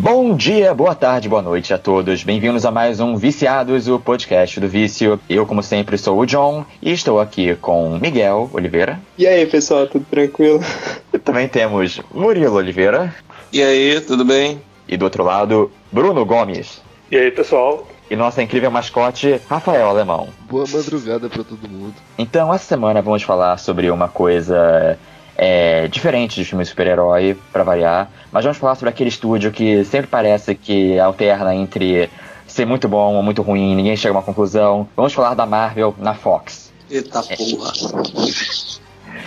Bom dia, boa tarde, boa noite a todos. Bem-vindos a mais um Viciados, o podcast do vício. Eu, como sempre, sou o John e estou aqui com Miguel Oliveira. E aí, pessoal, tudo tranquilo? E também temos Murilo Oliveira. E aí, tudo bem? E do outro lado, Bruno Gomes. E aí, pessoal? E nossa incrível mascote, Rafael Alemão. Boa madrugada para todo mundo. Então, essa semana vamos falar sobre uma coisa é, diferente de filme super-herói, para variar, mas vamos falar sobre aquele estúdio que sempre parece que alterna entre ser muito bom ou muito ruim, ninguém chega a uma conclusão. Vamos falar da Marvel na Fox. Eita porra.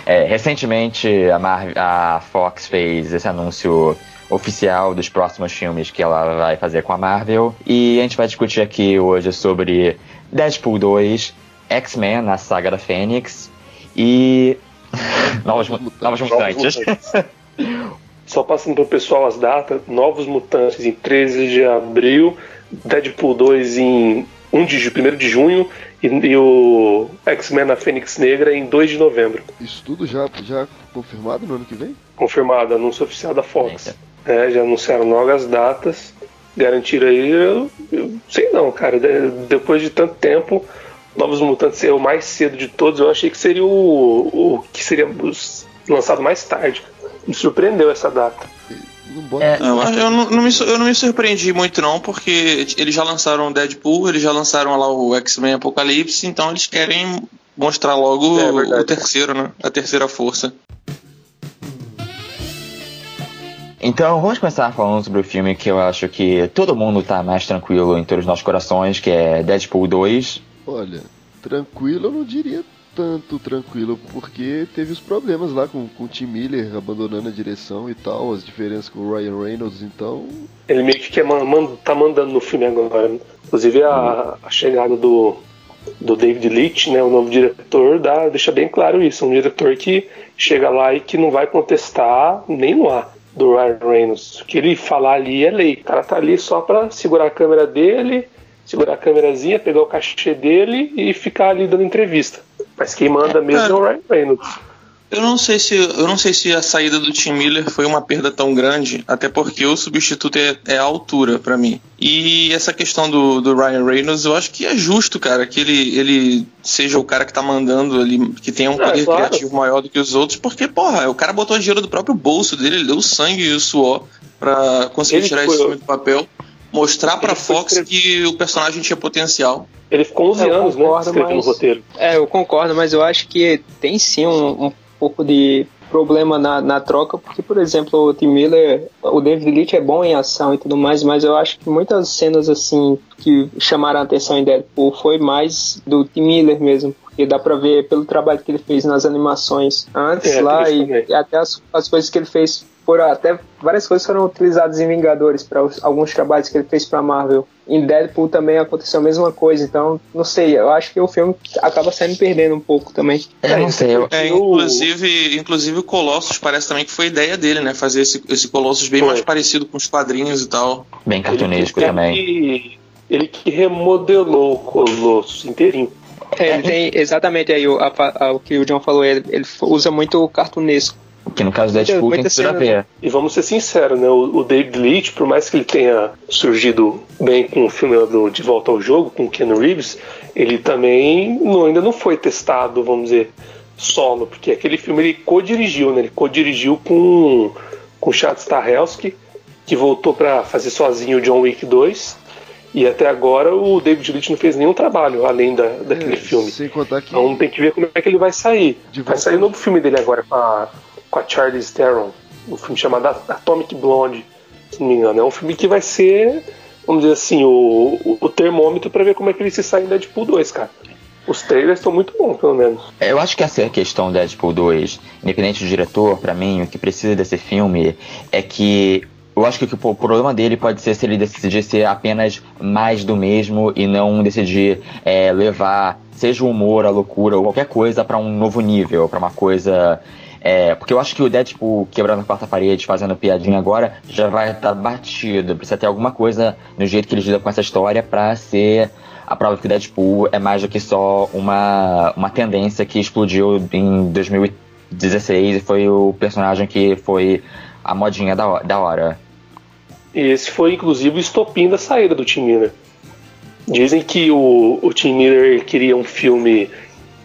É, recentemente a, Marvel, a Fox fez esse anúncio oficial dos próximos filmes que ela vai fazer com a Marvel. E a gente vai discutir aqui hoje sobre Deadpool 2, X-Men na saga da Fênix e novos, novos mutantes. Só passando pro pessoal as datas: Novos Mutantes em 13 de abril, Deadpool 2 em 1 de, 1 de junho e, e o X-Men na Fênix Negra em 2 de novembro. Isso tudo já, já confirmado no ano que vem? Confirmado, anúncio oficial da Fox. É, já anunciaram logo as datas, garantiram aí. Eu, eu sei não, cara. De, depois de tanto tempo, Novos Mutantes ser o mais cedo de todos, eu achei que seria o, o que seria lançado mais tarde. Me surpreendeu essa data. É, eu, eu, não, não me, eu não me surpreendi muito não, porque eles já lançaram Deadpool, eles já lançaram lá o X-Men Apocalipse, então eles querem mostrar logo é, o terceiro, né? A terceira força. Então, vamos começar falando sobre o filme que eu acho que todo mundo tá mais tranquilo em todos os nossos corações, que é Deadpool 2. Olha, tranquilo eu não diria tanto tranquilo, porque teve os problemas lá com, com o Tim Miller abandonando a direção e tal, as diferenças com o Ryan Reynolds, então. Ele meio que quer tá mandando no filme agora. Inclusive a, a, chegada do, do David Leitch, né, o novo diretor, dá, deixa bem claro isso. Um diretor que chega lá e que não vai contestar nem no ar do Ryan Reynolds. O que ele falar ali é lei. O cara tá ali só pra segurar a câmera dele segurar a câmerazinha, pegar o cachê dele e ficar ali dando entrevista. Mas quem manda é, mesmo é o Ryan Reynolds. Eu não sei se eu não sei se a saída do Tim Miller foi uma perda tão grande, até porque o substituto é, é a altura para mim. E essa questão do, do Ryan Reynolds, eu acho que é justo, cara, que ele, ele seja o cara que tá mandando ali, que tenha um é, poder claro. criativo maior do que os outros, porque, porra, o cara botou dinheiro do próprio bolso dele, ele deu o sangue e o suor para conseguir ele tirar esse filme do papel mostrar pra Fox que o personagem tinha potencial. Ele ficou 11 é, anos, né, escrevendo mas... o roteiro. É, eu concordo, mas eu acho que tem sim um, um pouco de problema na, na troca, porque, por exemplo, o Tim Miller, o David Leitch é bom em ação e tudo mais, mas eu acho que muitas cenas, assim, que chamaram a atenção em Deadpool foi mais do Tim Miller mesmo, porque dá pra ver pelo trabalho que ele fez nas animações antes é, lá e, e, até as, as coisas que ele fez foram até várias coisas foram utilizadas em Vingadores para alguns trabalhos que ele fez para Marvel. Em Deadpool também aconteceu a mesma coisa, então não sei, eu acho que o filme acaba saindo perdendo um pouco também. É, não sei, eu... é, inclusive, inclusive o Colossus parece também que foi ideia dele, né, fazer esse, esse Colossus bem foi. mais parecido com os quadrinhos e tal. Bem cartunesco ele, também. Ele, ele que remodelou o Colossus inteirinho. É, ele tem exatamente aí o, a, a, o que o John falou, ele, ele usa muito o cartunesco. Que no caso do Deadpool tem tudo a ver. E vamos ser sinceros, né? O, o, David Leitch, por mais que ele tenha surgido bem com o filme do De Volta ao Jogo, com o Ken Reeves, ele também não, ainda não foi testado, vamos dizer, solo, porque aquele filme ele co-dirigiu, né? Ele co-dirigiu com, com Chad Stahelski, que voltou para fazer sozinho o John Wick 2. E até agora o David Leitch não fez nenhum trabalho além da, daquele é, filme. Sem contar que. Então tem que ver como é que ele vai sair. Vai sair o novo filme dele agora com a com a Charlize Theron, um filme chamado Atomic Blonde, se não me engano. É um filme que vai ser, vamos dizer assim, o, o, o termômetro para ver como é que ele se sai em Deadpool 2, cara. Os trailers estão muito bons, pelo menos. Eu acho que essa é questão do Deadpool 2. Independente do diretor, para mim, o que precisa desse filme é que eu acho que o problema dele pode ser se ele decidir ser apenas mais do mesmo e não decidir é, levar, seja o humor, a loucura ou qualquer coisa, para um novo nível, para uma coisa é, porque eu acho que o Deadpool quebrando a quarta parede, fazendo piadinha agora, já vai estar batido. Precisa ter alguma coisa no jeito que ele lida com essa história pra ser a prova que o Deadpool é mais do que só uma, uma tendência que explodiu em 2016 e foi o personagem que foi a modinha da, da hora. Esse foi, inclusive, o estopim da saída do Tim Miller. Dizem que o, o Tim Miller queria um filme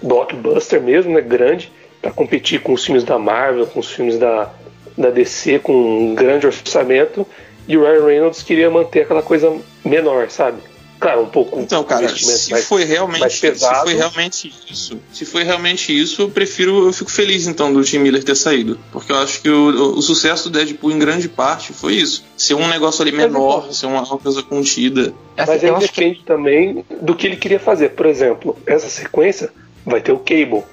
blockbuster mesmo, né, grande, para competir com os filmes da Marvel, com os filmes da, da DC, com um grande orçamento, e o Ryan Reynolds queria manter aquela coisa menor, sabe? Claro, um pouco. Então, cara, se mais, foi realmente, se foi realmente isso, se foi realmente isso, eu prefiro, eu fico feliz então do Tim Miller ter saído, porque eu acho que o, o sucesso do Deadpool em grande parte foi isso, ser um negócio ali menor, então, ser uma, uma coisa contida. Mas aí depende que... também do que ele queria fazer. Por exemplo, essa sequência vai ter o Cable,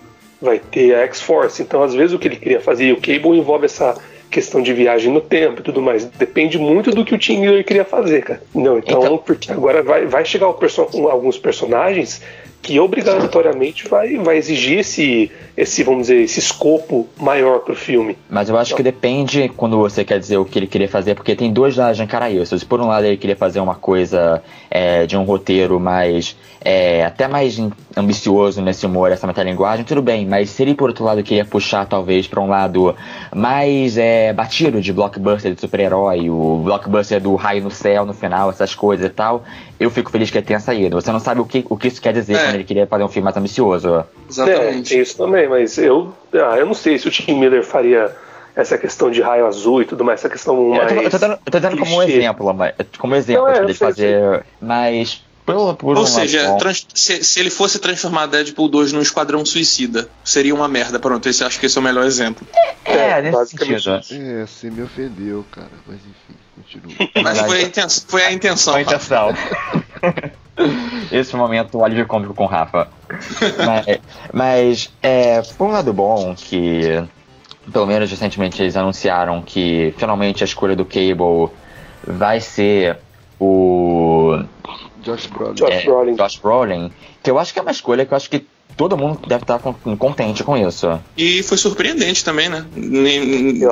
vai ter a X-Force. Então, às vezes o que ele queria fazer, e o Cable envolve essa questão de viagem no tempo e tudo mais. Depende muito do que o Tim Miller queria fazer, cara. Não, então, então... porque agora vai, vai chegar perso alguns personagens que obrigatoriamente vai, vai exigir esse, esse, vamos dizer, esse escopo maior pro filme. Mas eu acho então. que depende quando você quer dizer o que ele queria fazer, porque tem dois lados de encarar. Se por um lado ele queria fazer uma coisa é, de um roteiro mais é, até mais ambicioso nesse humor, essa metalinguagem, tudo bem, mas se ele por outro lado queria puxar talvez para um lado mais é, batido de blockbuster de super-herói, o blockbuster do raio no céu no final, essas coisas e tal, eu fico feliz que ele tenha saído. Você não sabe o que, o que isso quer dizer é. quando ele queria fazer um filme mais ambicioso. Exatamente. É, isso também, mas eu, ah, eu não sei se o Tim Miller faria essa questão de raio azul e tudo mais, essa questão mais. Eu tô, eu tô dando, eu tô dando como um exemplo, como exemplo, não, é, de fazer. Mas por, por Ou seja, se, se, ele fosse transformar Deadpool 2 num esquadrão suicida, seria uma merda. Pronto, esse, acho que esse é o melhor exemplo. É, é nesse sentido. É, você me ofendeu, cara. Mas enfim, continua. Mas foi a, intenção, foi a intenção. Foi a intenção. Esse momento, o alívio cômico com o Rafa. mas, mas é, por um lado bom que, pelo menos recentemente, eles anunciaram que finalmente a escolha do Cable vai ser o Josh Brolin. Josh, é, Brolin. Josh Brolin. Que eu acho que é uma escolha que eu acho que todo mundo deve estar contente com isso. E foi surpreendente também, né?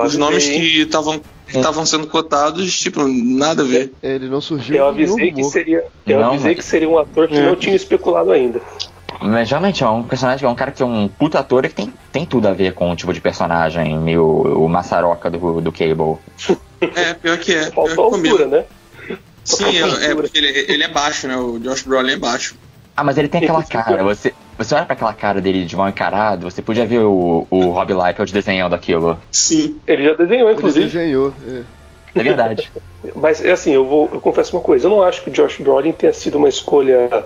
Os nomes que estavam estavam sendo cotados, tipo, nada a ver. Ele não surgiu. Eu avisei que seria, eu não, avisei mas... que seria um ator que é. não tinha especulado ainda. Mas realmente é um personagem, é um cara que é um puta ator e que tem, tem tudo a ver com o tipo de personagem, meio o maçaroca do, do Cable. É, pior que é. Faltou altura, né? Sim, é, é porque ele, ele é baixo, né? O Josh Brolin é baixo. Ah, mas ele tem aquela cara. Você, você olha pra aquela cara dele de mal encarado, você podia ver o, o Rob Liefeld desenhando aquilo. Sim. Ele já desenhou, inclusive. Ele desenhou, é. É verdade. Mas, é assim, eu, vou, eu confesso uma coisa. Eu não acho que o Josh Brolin tenha sido uma escolha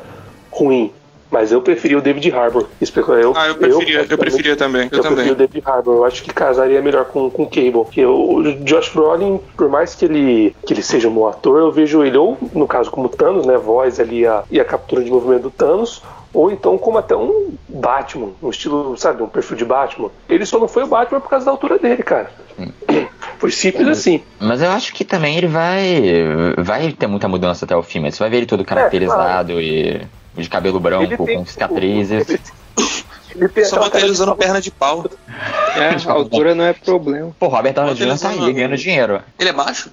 ruim. Mas eu preferia o David Harbour. Eu, ah, eu preferia, eu, eu preferia também. Eu, eu também. preferia o David Harbour. Eu acho que casaria melhor com, com o Cable. Porque o Josh Brolin, por mais que ele, que ele seja um bom ator, eu vejo ele ou, no caso, como Thanos, né? Voz ali a, e a captura de movimento do Thanos, ou então como até um Batman, um estilo, sabe, um perfil de Batman. Ele só não foi o Batman por causa da altura dele, cara. Foi simples assim. Mas eu acho que também ele vai vai ter muita mudança até o filme. Você vai ver ele todo caracterizado é, claro. e de cabelo branco, com cicatrizes. Só botar ele usando perna de pau. É, a altura não é problema. Pô, Robert Downey Jr. tá aí ganhando dinheiro. Ele é baixo?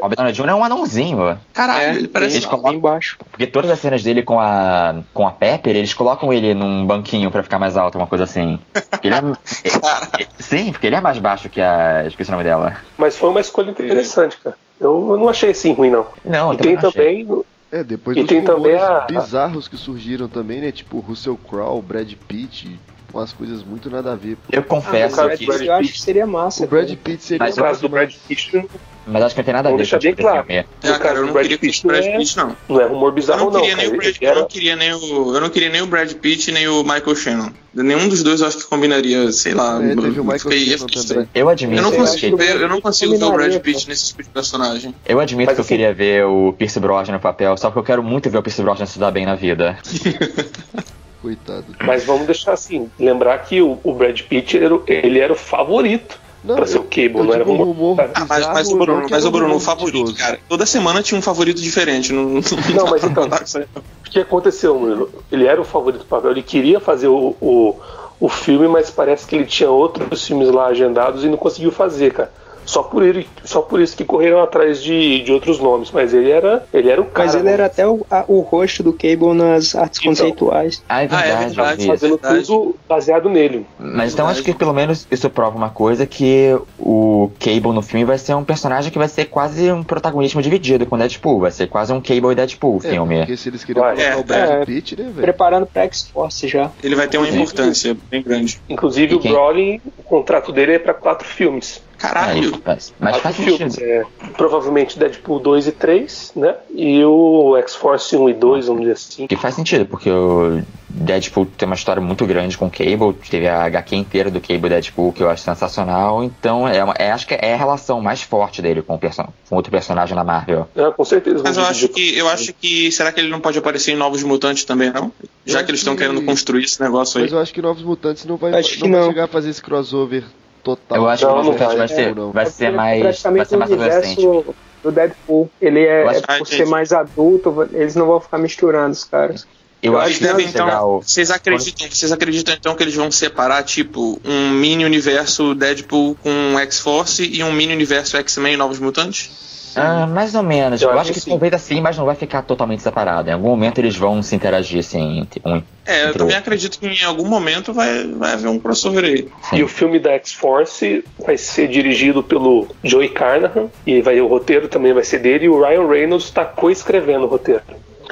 Robert Downey Jr. é um anãozinho. Caralho, é, ele parece eles colocam, baixo. Porque todas as cenas dele com a, com a Pepper, eles colocam ele num banquinho pra ficar mais alto, uma coisa assim. Ele é, é, sim, porque ele é mais baixo que a. Esqueci o nome dela. Mas foi uma escolha interessante, cara. Eu não achei assim ruim, não. Não, e tem também. É, depois e tem também a... bizarros que surgiram também, né? Tipo Russell Crowe, Brad Pitt, umas coisas muito nada a ver. Eu confesso ah, que... Eu acho que seria massa. O Brad Pitt seria Mas o caso do Brad Pitt... Mas acho que não tem nada a ver. deixar bem claro. É, cara, eu não Brad queria Pitt, o Brad Pitt, não. Não é rumor bizarro, não. Eu não, queria nem o Brad, eu, não queria nem o, eu não queria nem o Brad Pitt nem o Michael Shannon. Nenhum dos dois eu acho que combinaria, sei lá. É, teve o Michael Shannon também. Eu admito. Eu não consigo, ver, eu não consigo ver o Brad Pitt nesse tipo de personagem. Eu admito Mas, que eu assim, queria ver o Pierce Brosnan no papel, só que eu quero muito ver o Pierce Brosnan se dar bem na vida. Coitado. Mas vamos deixar assim, lembrar que o, o Brad Pitt ele era, ele era o favorito não, pra ser o Cable, não era rumor. rumor ah, mas, mas o Bruno, mas o Bruno, o favorito, cara. Toda semana tinha um favorito diferente. Não, não, não mas então, o que aconteceu, Murilo? Ele era o favorito do papel, ele queria fazer o, o, o filme, mas parece que ele tinha outros filmes lá agendados e não conseguiu fazer, cara. Só por ele, só por isso que correram atrás de, de outros nomes, mas ele era, ele era o cara. Mas ele né? era até o, a- o rosto do Cable nas artes Então. conceituais. Ah, é Ah, é verdade, verdade. fazendo Verdade. tudo baseado nele. Mas então acho que pelo menos isso prova uma coisa que o Cable no filme vai ser um personagem que vai ser quase um protagonismo dividido com o Deadpool. Vai ser quase um Cable e Deadpool o É, filme. porque se eles queriam colocar É, o Brad é. Pitt, né, velho? Preparando pra X-Force já. Ele vai ter uma Sim. importância bem grande. Inclusive o? Brolin, o contrato dele é para quatro filmes. Caralho. Aí, mas, faz filmes. sentido. É, provavelmente Deadpool 2 e 3, né? E o X-Force 1 e 2, vamos dizer assim. Que faz sentido, porque o Deadpool tem uma história muito grande com o Cable, teve a HQ inteira do Cable e Deadpool, que eu acho sensacional, então é, uma- é- acho que é a relação mais forte dele com, o perso- com outro personagem da Marvel. Ah, com certeza. Mas eu acho que eu acho que será que ele não pode aparecer em Novos Mutantes também não? Já Eu que eles estão que- querendo construir esse negócio aí. Mas eu acho que Novos Mutantes não vai, não vai não. chegar a fazer esse crossover total. Eu acho Não, que o não vai. vai ser, Não. vai ser É mais, vai praticamente ser mais o universo do Deadpool. Ele é, acho- é por entendi. ser mais adulto, eles não vão ficar misturando os caras. Eu acho devem vai então. o- Vocês acreditam, vocês acreditam então que eles vão separar tipo um mini universo Deadpool com X-Force e um mini universo X-Men e Novos Mutantes? Ah, mais ou menos. Eu Eu, acho acho que que sim. talvez assim, mas não vai ficar totalmente separado. Em algum momento eles vão se interagir assim entre um. É, eu também o- acredito que em algum momento vai, vai haver um crossover aí. Sim. E o filme da X-Force vai ser dirigido pelo Joey Carnahan, e vai, o roteiro também vai ser dele, e o Ryan Reynolds está co-escrevendo o roteiro.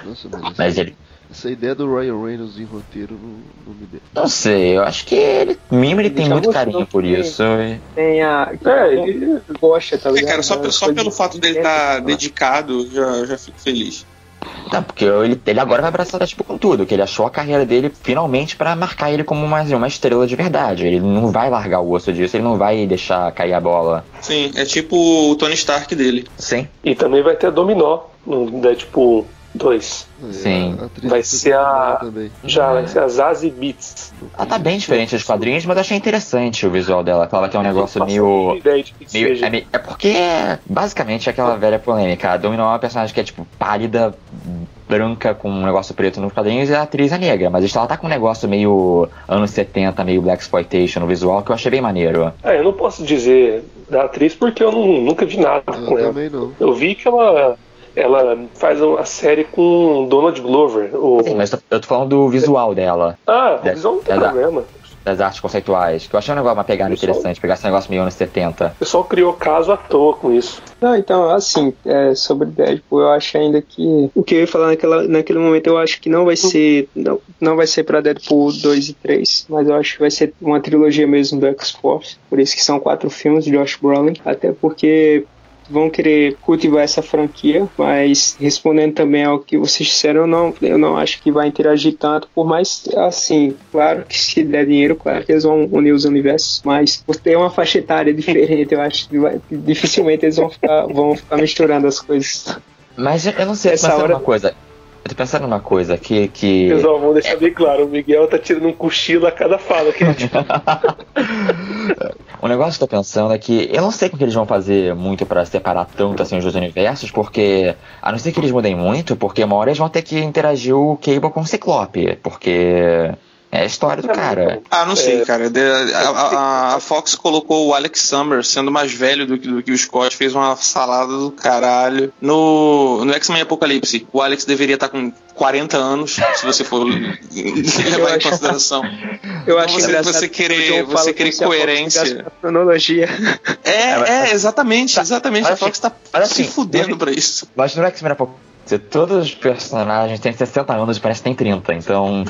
Nossa, Mas ele. Essa ideia do Ryan Reynolds em roteiro não, não me deu. Não sei, eu acho que ele. Mimo ele tem Já muito carinho por isso. e- Tem a. É, ele- gosta, tá É, ligado? cara, só, É, só pelo de- fato dele estar dedicado, já, já fico feliz. Não, porque ele, ele agora vai abraçar tipo, com tudo, que ele achou a carreira dele finalmente pra marcar ele como uma, uma estrela de verdade. Ele não vai largar o osso disso, ele não vai deixar cair a bola. Sim, é tipo o Tony Stark dele. Sim. E também vai ter a Dominó no Deadpool 2. Sim. A atriz Vai ser a-. Já vai ser a Zazie Beats. Ela tá bem diferente dos quadrinhos, mas eu achei interessante o visual dela. que Ela ter um negócio meio. que meio é, é porque, basicamente, é aquela velha polêmica. A Domino é uma personagem que é, tipo, pálida, branca, com um negócio preto nos quadrinhos, e a atriz é negra. Mas ela tá com um negócio meio anos 70, meio Black Exploitation no visual, que eu achei bem maneiro. Ah, eu não posso dizer da atriz porque eu não- nunca vi nada Eu com ela. também não. Eu vi que ela, ela faz uma série com Donald Glover. O... Sim, mas eu tô- falando do visual dela, Ah, É, a visão não tem é da- problema. das artes conceituais, que eu achei um negócio, uma pegada Visual. interessante, pegar esse negócio meio anos 70. O pessoal criou caso à toa com isso. Não, então, assim, é, sobre Deadpool, eu acho ainda que. O que eu ia falar naquela, naquele momento, eu acho que não vai ser. Não, não vai ser pra Deadpool 2 e 3, mas eu acho que vai ser uma trilogia mesmo do X-Force. Por isso que são quatro filmes de Josh Brolin. Até porque vão querer cultivar essa franquia, mas respondendo também ao que vocês disseram, eu não, eu não acho que vai interagir tanto, por mais assim, claro que se der dinheiro, claro que eles vão unir os universos, mas por ter uma faixa etária diferente, eu acho que vai- dificilmente eles vão ficar, vão ficar misturando as coisas. Mas eu não sei, Essa pensando hora- numa coisa. Eu tô pensando numa coisa que. que... Pessoal, vamos deixar bem claro: o Miguel tá tirando um cochilo a cada fala que gente O negócio que eu tô pensando é que eu não sei como que eles vão fazer muito pra separar tanto assim os dois universos, porque a não ser que eles mudem muito, porque uma hora eles vão ter que interagir o Cable com o Ciclope, porque é a história do cara. Ah, não sei, É. cara. A, a- a Fox colocou o Alex Summers sendo mais velho do que, do que o Scott, fez uma salada do caralho. No, no X-Men Apocalipse, o Alex deveria estar com 40 anos, se você for levar em acho- consideração. Eu acho Você- engraçado você que querer- você querer coerência. cronologia. É, é, exatamente, exatamente. A Fox tá mas se assim, fudendo mas- pra isso. Mas no X-Men Apocalipse, todos os personagens têm 60 anos e parece que tem 30, então.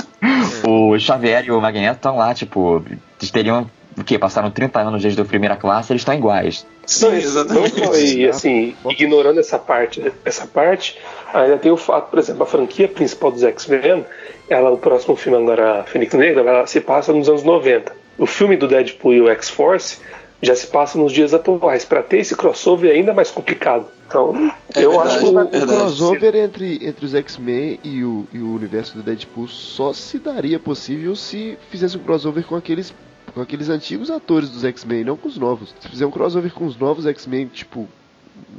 o Xavier e o Magneto estão lá, tipo, eles teriam. O quê? Passaram 30 anos desde a primeira classe, eles estão iguais. Sim, exatamente. não, e assim, ignorando essa parte, essa parte, ainda tem o fato, por exemplo, a franquia principal dos X-Men, ela, o próximo filme agora, Fênix Negra, ela se passa nos anos 90. O filme do Deadpool e o X-Force já se passa nos dias atuais. Para ter esse crossover é ainda mais complicado. Então, É eu verdade, acho que O, vai o crossover entre, entre os X-Men e o, e o universo do Deadpool só se daria possível se fizesse um crossover com aqueles, com aqueles antigos atores dos X-Men, não com os novos. Se fizer um crossover com os novos X-Men, tipo,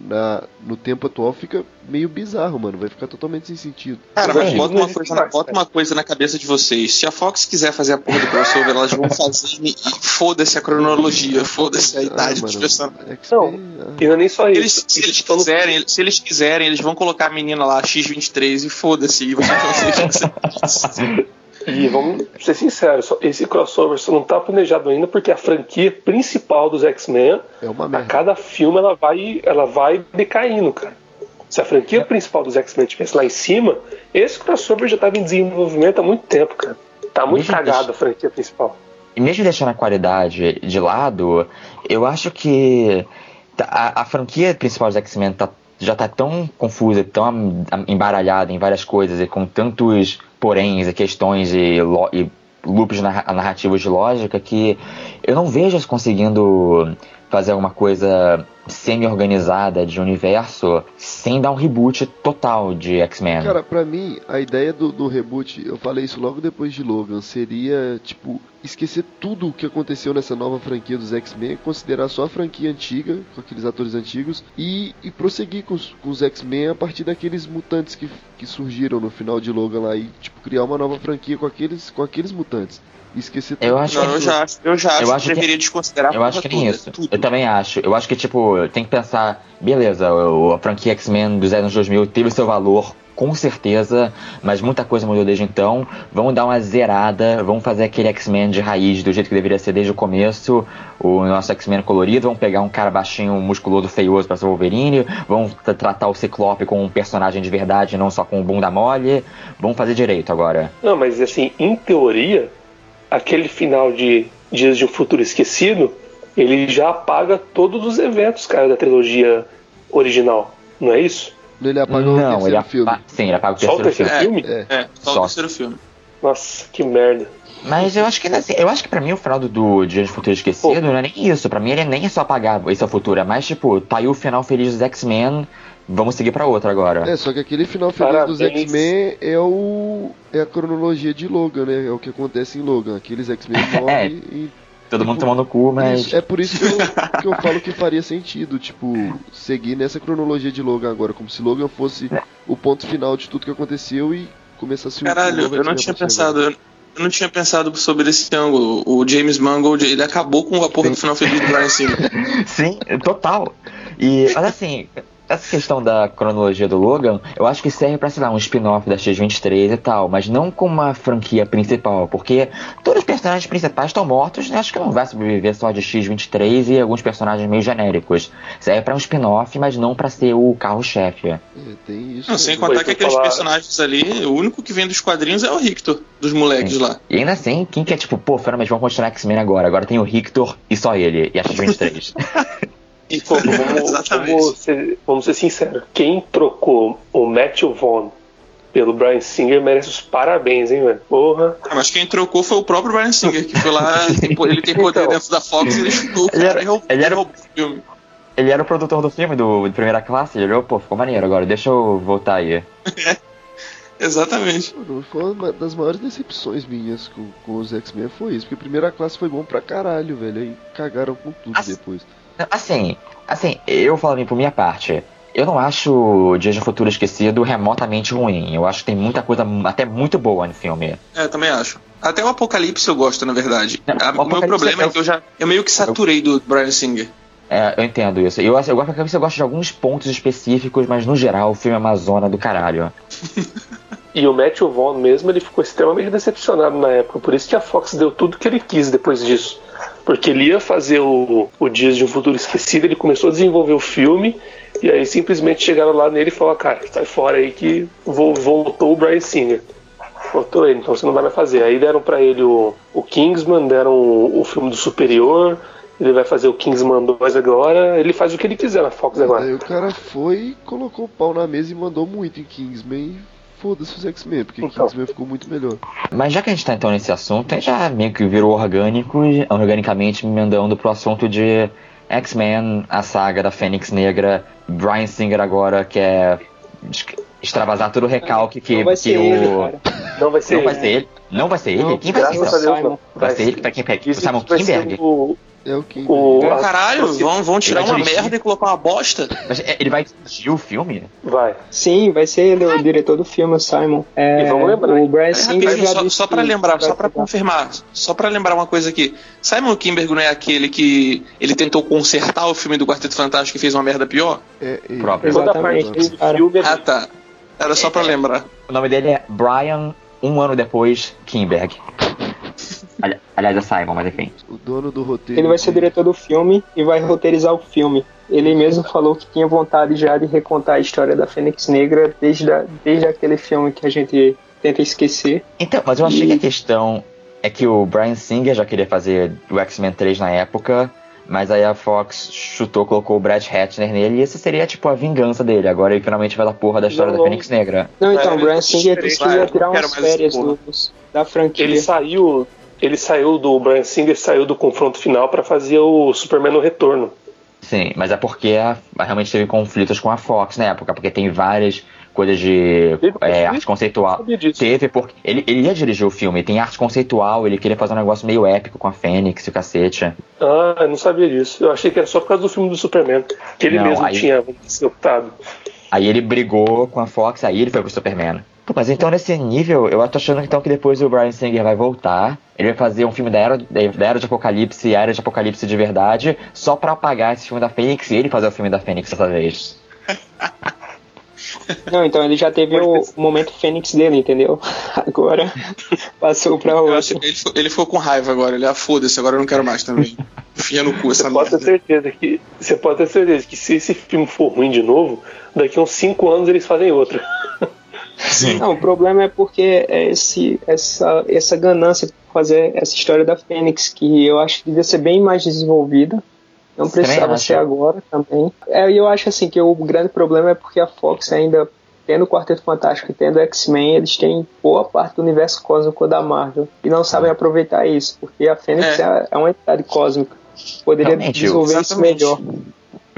na, no tempo atual fica meio bizarro, mano. Vai ficar totalmente sem sentido. Cara, mas bota não uma, coisa na, bota uma coisa na cabeça de vocês. Se a Fox quiser fazer a porra do crossover, elas vão fazer e foda-se a cronologia, foda-se a idade Ah, dos personagens. X-Men, ah, E não é nem só Eles, isso. se, eles quiserem, se eles quiserem, eles vão colocar a menina lá, X23, e foda-se. E vocês vão ser E vamos ser sinceros, esse crossover só não tá planejado ainda porque a franquia principal dos X-Men, é uma a cada filme ela vai, ela vai decaindo, cara. Se a franquia principal dos X-Men estivesse lá em cima, esse crossover já estava em desenvolvimento há muito tempo, cara. Tá muito Mesmo cagada a franquia principal. E mesmo deixando a qualidade de lado, eu acho que tá- a, a franquia principal dos X-Men tá- já tá tão confusa, tão embaralhada em várias coisas e com tantos poréns e questões e, e loops narra- narrativos de lógica que eu não vejo eles conseguindo fazer alguma coisa semi-organizada de universo sem dar um reboot total de X-Men. Cara, pra mim, a ideia do, do reboot, eu falei isso logo depois de Logan, seria, tipo, esquecer tudo o que aconteceu nessa nova franquia dos X-Men, considerar só a franquia antiga, com aqueles atores antigos, e, e prosseguir com os, com os X-Men a partir daqueles mutantes que, que surgiram no final de Logan lá, e, tipo, criar uma nova franquia com aqueles, com aqueles mutantes. E esquecer Eu tudo. acho Não, eu já acho, eu já acho Eu que acho que- deveria desconsiderar a Eu acho que nem toda, isso. tudo. Eu também acho. Eu acho que, tipo, tem que pensar, beleza, o- a franquia X-Men dos anos 2000 teve seu valor, com certeza, mas muita coisa mudou desde então. Vamos dar uma zerada, vamos fazer aquele X-Men de raiz do jeito que deveria ser desde o começo, o nosso X-Men colorido. Vamos pegar um cara baixinho, musculoso, feioso pra ser Wolverine. Vamos tra- tratar o Ciclope como um personagem de verdade, não só com bunda mole. Vamos fazer direito agora. Não, mas assim, em teoria, aquele final de Dias de um Futuro Esquecido, ele já apaga todos os eventos, cara, da trilogia original. Não é isso? Ele apaga o não, terceiro ele filme. apa- Sim, ele apaga o Só o terceiro terceiro filme. filme? É. É, só, Só. o terceiro filme. Nossa, que merda. Mas eu acho que assim, eu acho que pra mim o final do, do Dia de Futuro Esquecido Pô. não é nem isso. Pra mim ele nem é só apagar esse é o futuro, é mais tipo, tá aí o final feliz dos X-Men, vamos seguir pra outra agora. É, só que aquele final feliz Parabéns. dos X-Men é o. é a cronologia de Logan, né? É o que acontece em Logan. Aqueles X-Men morrem e Todo mundo tomando cu, mas. Isso, é por isso que eu, que eu falo que faria sentido, tipo, seguir nessa cronologia de Logan agora, como se Logan fosse o ponto final de tudo que aconteceu e começasse o Caralho, novo eu não tinha agora. pensado. Eu não tinha pensado sobre esse ângulo. O James Mangold, ele acabou com a porra do final feliz do Brian Singer. Sim, total. E, mas assim, essa questão da cronologia do Logan, eu acho que serve pra, sei lá, um spin-off da X-23 e tal, mas não com uma franquia principal, porque todos os personagens principais estão mortos, né? Acho que não vai sobreviver só de X-23 e alguns personagens meio genéricos. Serve pra um spin-off, mas não pra ser o carro-chefe. É, tem isso. Não, sem contar que aqueles falar. personagens ali, o único que vem dos quadrinhos é o Rictor, dos moleques lá. E ainda assim, quem que é tipo, pô, fera, mas vamos continuar X-Men agora, agora tem o Rictor e só ele, e a X-23. E pô, vamos, Exatamente. vamos ser, vamos ser sinceros. Quem trocou o Matthew Vaughn pelo Brian Singer merece os parabéns, hein, velho? Porra. Ah, Mas quem trocou foi o próprio Brian Singer, que foi lá, ele tem poder Então. dentro da Fox e ele chutou Ele cara era- roubou, ele era- roubou o filme. ele era o produtor do filme, do, de primeira classe, ele olhou, pô, ficou maneiro agora, deixa eu voltar aí. Exatamente. Mano, Foi uma das maiores decepções minhas com, com os X-Men foi isso, porque a primeira classe foi bom pra caralho, velho. Aí cagaram com tudo Assim, depois. Assim, assim, eu falando por minha parte, eu não acho Dias de um Futuro Esquecido remotamente ruim. Eu acho que tem muita coisa até muito boa no filme. É, eu também acho. Até o Apocalipse eu gosto, na verdade. Não, o o meu problema é- é que eu já eu meio que saturei do Brian Singer. É, eu entendo isso. Eu, eu, gosto- eu gosto de alguns pontos específicos, mas no geral o filme é uma zona do caralho. E o Matthew Vaughn mesmo, ele ficou extremamente decepcionado na época. Por isso que a Fox deu tudo que ele quis depois disso. Porque ele ia fazer o, o Dias de um Futuro Esquecido, ele começou a desenvolver o filme, e aí simplesmente chegaram lá nele e falaram, cara, sai fora aí que vo- voltou o Brian Singer. Voltou ele, então você não vai mais fazer. Aí deram pra ele o, o Kingsman, deram o, o filme do Superior, ele vai fazer o Kingsman 2 agora, ele faz o que ele quiser na Fox agora. Aí o cara foi, colocou o pau na mesa e mandou muito em Kingsman foda-se os X-Men, porque Então. Kingsman ficou muito melhor. Mas já que a gente tá então nesse assunto, a gente já meio que virou orgânico, organicamente emendando pro assunto de X-Men, a saga da Fênix Negra, Brian Singer agora quer es- extravasar todo o recalque que, Não vai ser que ele, o. cara. Não vai ser Não vai ele. ser ele. Não vai ser ele? Não, Quem vai ser então? Deus. Vai ser ele que tá aqui, o Dizem Simon vai Kinberg? o- É o Kim. o- Caralho, vão, vão tirar uma dirigir. merda e colocar uma bosta? Mas é, ele vai dirigir o filme? Vai. Sim, vai ser ele o diretor do filme, o Simon. É, E vamos lembrar, o? Brian É, Singer já só, só pra que lembrar, só pra confirmar, só pra lembrar uma coisa aqui. Simon Kimberg não é aquele que ele tentou consertar o filme do Quarteto Fantástico e fez uma merda pior? É ele. Próprio. Exatamente, parte esse do cara. filme é Ah, tá. Era só pra lembrar. O nome dele é Brian, um ano depois, Kimberg. Ali- Aliás, é Simon, mas enfim. O dono do roteiro. Ele vai ser de- diretor do filme e vai roteirizar o filme. Ele mesmo falou que tinha vontade já de recontar a história da Fênix Negra desde, a, desde aquele filme que a gente tenta esquecer. Então, mas eu achei que a questão é que o Brian Singer já queria fazer o X-Men 3 na época, mas aí a Fox chutou, colocou o Brad Ratner nele, e essa seria tipo a vingança dele. Agora ele finalmente vai dar porra da história Não, da. Fênix Negra. Não, então, É, o Brian Singer disse que ia tirar umas férias dos- da franquia. Ele saiu, ele saiu do Brian Singer, saiu do confronto final pra fazer o Superman no retorno. Sim, mas é porque a, a- realmente teve conflitos com a Fox na época, porque tem várias coisas de é, arte conceitual. Sabia disso. Teve, porque ele, ele ia dirigir o filme, tem arte conceitual, ele queria fazer um negócio meio épico com a Fênix e o cacete. Ah, eu não sabia disso. Eu achei que era só por causa do filme do Superman. Que ele Não, mesmo aí- tinha se optado. Aí ele brigou com a Fox, aí ele foi pro Superman. Pô, mas então nesse nível, eu tô achando então que depois o Brian Singer vai voltar, ele vai fazer um filme da Era, da era de Apocalipse, a Era de Apocalipse de verdade, só pra apagar esse filme da Fênix e ele fazer o filme da Fênix dessa vez. Não, então ele já teve o, o momento Fênix dele, entendeu? Agora passou pra acho outro. que ele, ficou- ele ficou com raiva agora. Ele, ah, foda-se, agora eu não quero mais também. Enfia no cu essa Você pode ter merda. certeza que. Você pode ter certeza que se esse filme for ruim de novo, daqui a uns 5 anos eles fazem outro. Não, o problema é porque é esse, essa, essa ganância por fazer essa história da Fênix, que eu acho que devia ser bem mais desenvolvida. Não Também precisava acho. ser agora também. É, e eu acho assim que o grande problema é porque a Fox ainda tendo o Quarteto Fantástico e tendo o X-Men, eles têm boa parte do universo cósmico da Marvel e não sabem aproveitar isso, porque a Fênix É. é, é uma entidade cósmica. Poderia Realmente, desenvolver isso melhor.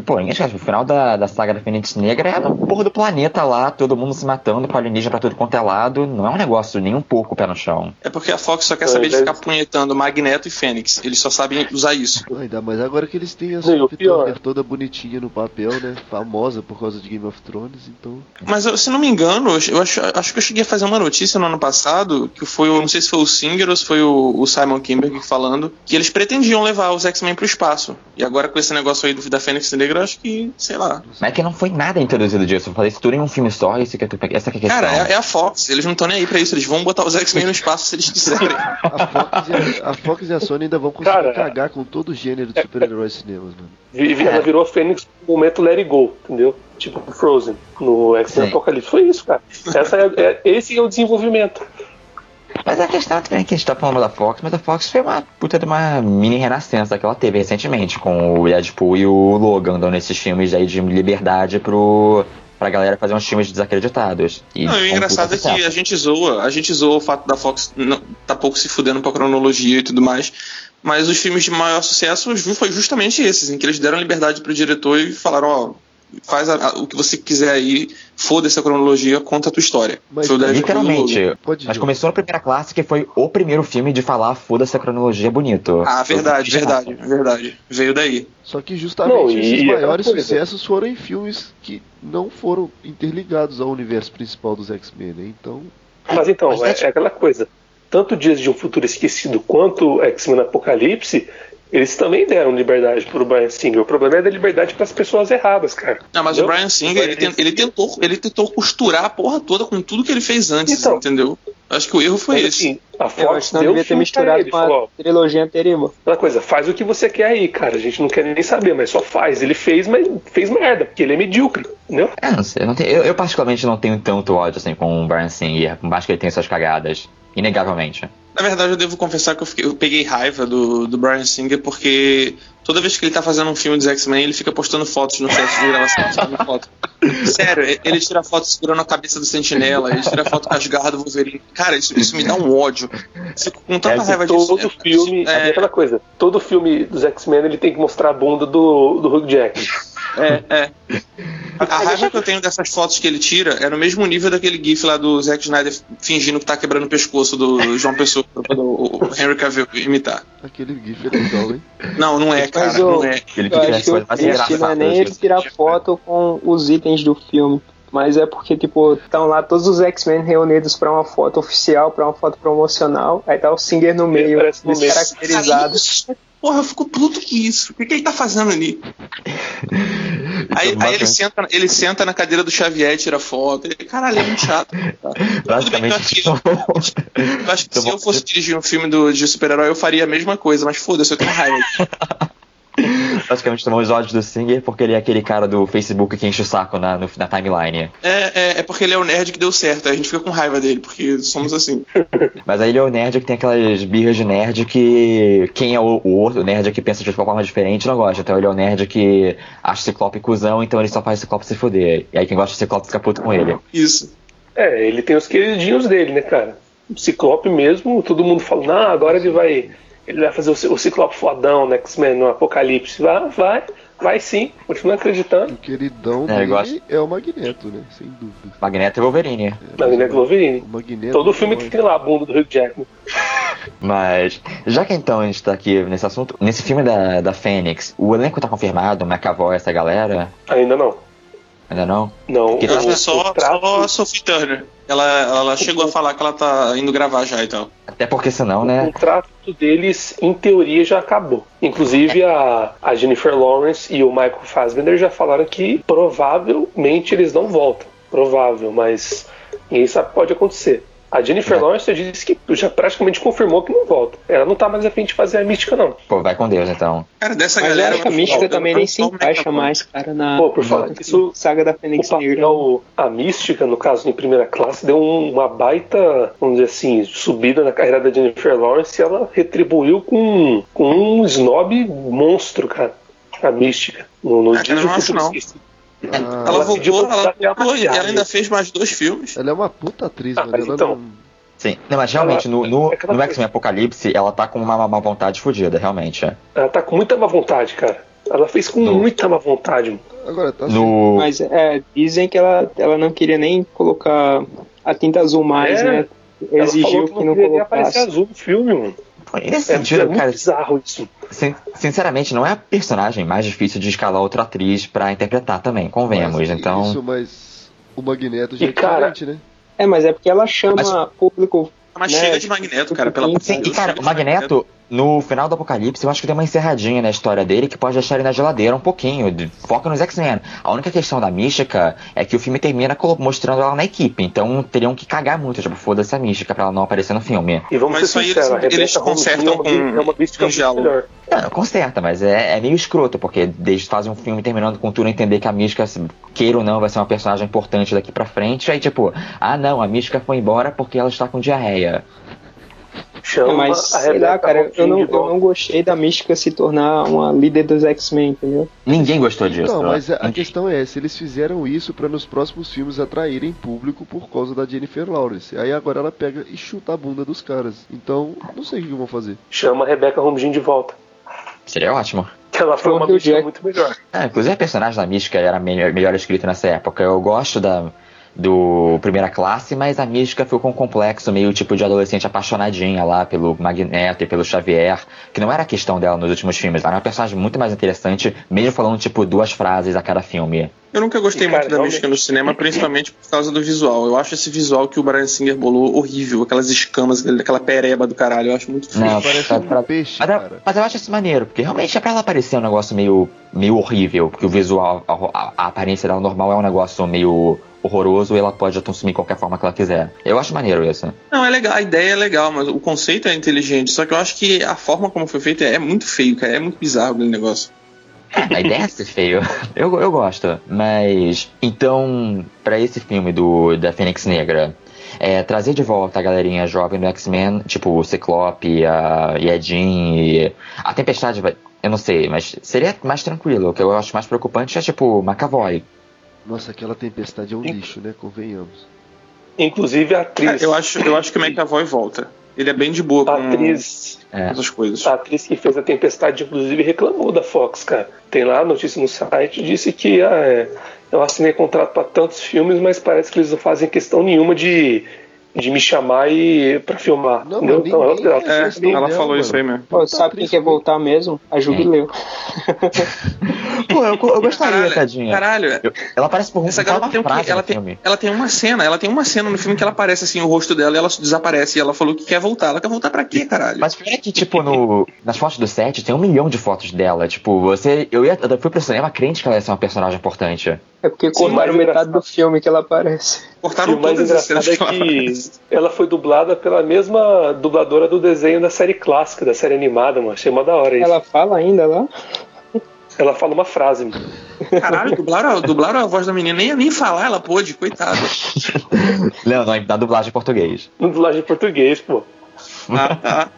Pô, esquece, o final da, da saga da Fênix Negra é no porra do planeta lá, todo mundo se matando com alienígena pra tudo quanto é lado, não é um negócio nem um pouco pé no chão. É porque a Fox só quer É, saber de deve- ficar punhetando Magneto e Fênix. Eles só sabem usar isso. Ainda mais agora que eles têm a Turner toda bonitinha no papel, né? Famosa por causa de Game of Thrones, então. Mas eu- se não me engano, eu acho, acho que eu cheguei a fazer uma notícia no ano passado, que foi, o- não sei se foi o Singer ou se foi o, o Simon Kimberg falando, que eles pretendiam levar os X-Men pro espaço. E agora com esse negócio aí do, da Fênix Negra, eu acho que, sei lá. Mas é que não foi nada introduzido disso, eu falei isso tudo em um filme só, isso que é, tu- essa que é a questão. Cara, é, é a Fox, eles não estão nem aí pra isso, eles vão botar os X-Men no espaço se eles quiserem. A Fox, e a, a Fox e a Sony ainda vão conseguir Cara, cagar com todo o gênero de super-heróis cinemas, mano. Ela virou a Fênix no momento Let It Go, entendeu? Tipo Frozen, no X-Men. Apocalipse. Foi isso, cara. Essa é, é- esse é o desenvolvimento. Mas a questão também é que a gente tá falando da Fox, mas a Fox foi uma puta de uma mini renascença que ela teve recentemente, com o Deadpool e o Logan dando esses filmes aí de liberdade pro, pra galera fazer uns filmes desacreditados. E Não, o engraçado é que a gente zoa, a gente zoa o fato da Fox não, tá pouco se fudendo pra cronologia e tudo mais. Mas os filmes de maior sucesso foi justamente esses, em que eles deram liberdade pro diretor e falaram, ó, faz a- a- o que você quiser aí, foda-se a cronologia, conta a tua história. Mas. Literalmente, Pode mas começou na primeira classe, que foi o primeiro filme de falar foda-se a cronologia bonito. Ah, verdade, verdade, verdade. Veio daí. Só que justamente Não, esses aquela maiores coisa. sucessos foram em filmes que não foram interligados ao universo principal dos X-Men, né? Então. Mas então, Mas é, é- é aquela coisa. Tanto Dias de um Futuro Esquecido quanto X-Men Apocalipse, eles também deram liberdade pro Brian Singer. O problema é dar liberdade para as pessoas erradas, cara. Não, mas Entendeu? o Brian Singer, ele, ten- ele tentou, ele tentou costurar a porra toda com tudo que ele fez antes, Então. entendeu? Acho que o erro foi Mas, esse. assim, a Eu Fox acho que não devia ter misturado ele, com a falou, trilogia anterior. Aquela coisa, faz o que você quer aí, cara. A gente não quer nem saber, mas só faz. Ele fez, mas fez merda, porque ele é medíocre, entendeu? É, não sei, eu, não tenho- eu- eu particularmente não tenho tanto ódio assim com o Brian Singer, por mais que ele tenha suas cagadas, inegavelmente. Na verdade, eu devo confessar que eu, fiquei- eu peguei raiva do, do Brian Singer porque toda vez que ele tá fazendo um filme dos X-Men, ele fica postando fotos no set de gravação. tirando foto. Sério, ele tira foto segurando a cabeça do sentinela, ele tira foto com as garras do Wolverine. Cara, isso, isso me dá um ódio. Fico com tanta É, raiva disso. Todo filme, É, é aquela coisa, todo filme dos X-Men ele tem que mostrar a bunda do, do Hugh Jackman. É, é. A raiva que eu tenho dessas fotos que ele tira é no mesmo nível daquele gif lá do Zack Snyder fingindo que tá quebrando o pescoço do João Pessoa do Henry Cavill imitar. Aquele gif é legal, hein? Não, não é, cara. Mas o- Não é. Aquele Eu que acho que o mais triste não é nem ele tirar foto com os itens do filme. Mas é porque, tipo, estão lá todos os X-Men reunidos pra uma foto oficial, pra uma foto promocional. Aí tá o Singer no meio, Parece no meio. descaracterizado. Porra, eu fico puto com isso. O que, que ele tá fazendo ali? Aí, aí ele, senta, ele senta na cadeira do Xavier e tira foto. Ele, caralho, é muito chato. Basicamente, Eu acho que Então, se eu fosse dirigir um filme do, de super-herói, eu faria a mesma coisa, mas foda-se, eu tenho raiva. basicamente tomou os ódios do Singer porque ele é aquele cara do Facebook que enche o saco na, no- na timeline. É, é, é porque ele é o nerd que deu certo, aí a gente fica com raiva dele, porque somos assim. Mas aí ele é o nerd que tem aquelas birras de nerd que quem é o, o outro nerd que pensa de uma forma diferente não gosta. Então ele é o nerd que acha o Ciclope cuzão, então ele só faz o Ciclope se fuder. E aí quem gosta do Ciclope fica puto com ele. Isso. É, ele tem os queridinhos dele, né, cara? O Ciclope mesmo, todo mundo fala, não, agora ele vai. Ele vai fazer o, Ci- o Ciclope fodão no X-Men, no Apocalipse. Vai, vai, vai sim, continua acreditando. O queridão É, dele gosto. é o Magneto, né? Sem dúvida. Magneto e Wolverine. É, Magneto Wolverine. O Magneto. Todo filme que tem lá a bunda do Hugh Jackman. Mas, já que então a gente tá aqui nesse assunto, nesse filme da, da Fênix, o elenco tá confirmado, McAvoy, essa galera? Ainda não. Ainda não? Não, Porque que o, é só, o traço- só a Sophie Turner. Ela, ela chegou a falar que ela tá indo gravar já e tal. Até porque senão, O né? contrato deles, em teoria, já acabou. Inclusive, a, a Jennifer Lawrence e o Michael Fassbender já falaram que provavelmente eles não voltam. Provável, mas ninguém sabe o que pode acontecer. A Jennifer É. Lawrence já disse que já praticamente confirmou que não volta. Ela não tá mais afim de fazer a mística, não. Pô, vai com Deus então. Cara, dessa Mas galera. a mística também nem se encaixa mais, cara, na, Pô, por falar na disso, saga da O Fênix Negra. papel, a mística, no caso, em primeira classe, deu um- uma baita, vamos dizer assim, subida na carreira da Jennifer Lawrence e ela retribuiu com, com um snob monstro, cara. A mística. No, no Dia do não acho, não. Esquecido. Ah, Ela Ela voltou, ela e ela ainda fez mais dois filmes. Ela é uma puta atriz, Ah, mas mas ela então, não. Sim. Não, mas realmente, no, no, É ela no X-Men Apocalipse, ela tá com uma má vontade fodida, realmente. é. Ela tá com muita má vontade, cara. Ela fez com No- muita má vontade. mano. Agora, tá No. Mas é, dizem que ela, ela não queria nem colocar a tinta azul mais, É, né? Ela Exigiu falou que que não não queria aparecer colocasse. azul no filme, mano. Nesse É, sentido, é muito cara, bizarro isso. sin- sinceramente, não é a personagem mais difícil de escalar outra atriz pra interpretar também, convenhamos. Mas, Então. Isso, mas o Magneto já E, é cara, diferente, né? É, mas é porque ela chama Mas- público. Mas né, chega de Magneto, cara, pela Sim, Sim, e cara, o Magneto, no final do Apocalipse, eu acho que tem uma encerradinha na história dele que pode deixar ele na geladeira um pouquinho. de- Foca nos X-Men. A única questão da mística é que o filme termina mostrando ela na equipe. Então teriam que cagar muito, tipo, foda-se a mística pra ela não aparecer no filme. E vamos Mas ser isso aí sinceros, eles- consertam uma, com é uma mística um diálogo. melhor. Não, conserta, mas é, é meio escroto, porque eles fazem um filme terminando com tudo entender que a mística, queira ou não, vai ser uma personagem importante daqui pra frente. Aí, tipo, ah não, a mística foi embora porque ela está com diarreia. Chama É, mas a sei lá, cara, eu não, eu não gostei da mística se tornar uma líder dos X-Men, entendeu? Ninguém gostou disso. Não, mas a, a questão é essa, eles fizeram isso pra nos próximos filmes atraírem público por causa da Jennifer Lawrence. Aí agora ela pega e chuta a bunda dos caras. Então, não sei o que vão fazer. Chama a Rebecca Holmes de volta. Seria ótimo. Ela foi uma Jack- muito melhor. É, inclusive a personagem da Mística era melhor, melhor escrita nessa época. Eu gosto da, do Primeira Classe, mas a Mística ficou com um complexo meio tipo de adolescente apaixonadinha lá pelo Magneto e pelo Xavier, que não era a questão dela nos últimos filmes. Ela era uma personagem muito mais interessante, mesmo falando tipo duas frases a cada filme. Eu nunca gostei cara, muito da realmente- mística no cinema, principalmente por causa do visual. Eu acho esse visual que o Brian Singer bolou horrível, aquelas escamas, aquela pereba do caralho, eu acho muito feio. Não, Parece pra- um pra- peixe, Mas, eu- cara. mas eu acho isso maneiro, porque realmente é pra ela parecer um negócio meio, meio horrível, porque o visual, a, a- a aparência dela normal é um negócio meio horroroso e ela pode assumir qualquer forma que ela quiser. Eu acho maneiro isso. Não, é legal, a ideia é legal, mas o conceito é inteligente. Só que eu acho que a forma como foi feita é muito feio, cara. É muito bizarro aquele negócio. A ideia é ser feio. Eu, eu gosto. Mas, então, pra esse filme do da Fênix Negra, é, trazer de volta a galerinha jovem do X-Men, tipo o Ciclope, a, e a Jean e. A Tempestade, vai- eu não sei, mas seria mais tranquilo. O que eu acho mais preocupante é tipo o McAvoy. Nossa, aquela tempestade é um lixo, né? Convenhamos. Inclusive a atriz. Cara, eu, acho, eu acho que o McAvoy volta. Ele é bem de boa com A atriz, É. essas coisas. a atriz que fez a Tempestade, inclusive, reclamou da Fox, cara. Tem lá a notícia no site, disse que ah, é, eu assinei contrato para tantos filmes, mas parece que eles não fazem questão nenhuma de, de me chamar e para filmar. Não, entendeu? mas Então, ela, é É, não ela falou mano. isso aí mesmo. Pô, Tá sabe quem quer voltar mesmo? A Jubileu. Pô, eu, eu gostaria, Caralho, tadinha. caralho, Eu- ela aparece por um Essa garota tem um frase ela no tem, filme. ela tem uma cena, ela tem uma cena no filme que ela aparece assim, o rosto dela e ela desaparece. E ela falou que quer voltar. Ela quer voltar pra quê, caralho? Mas pior é que, tipo, no, nas fotos do set tem um milhão de fotos dela. Tipo, você. Eu, ia, eu fui pro cinema crente que ela ia ser uma personagem importante. É porque Sim, cortaram metade do filme que ela aparece. E Cortaram o mais engraçado é que ela ela foi dublada pela mesma dubladora do desenho da série clássica, da série animada, mano. Achei mó da hora isso. Ela, Ela fala ainda lá? fala uma frase, mano. Caralho, dublaram, dublaram a voz da menina. Nem, nem falar ela pôde, coitada. Não, não, na dublagem em português. No dublagem em português, pô.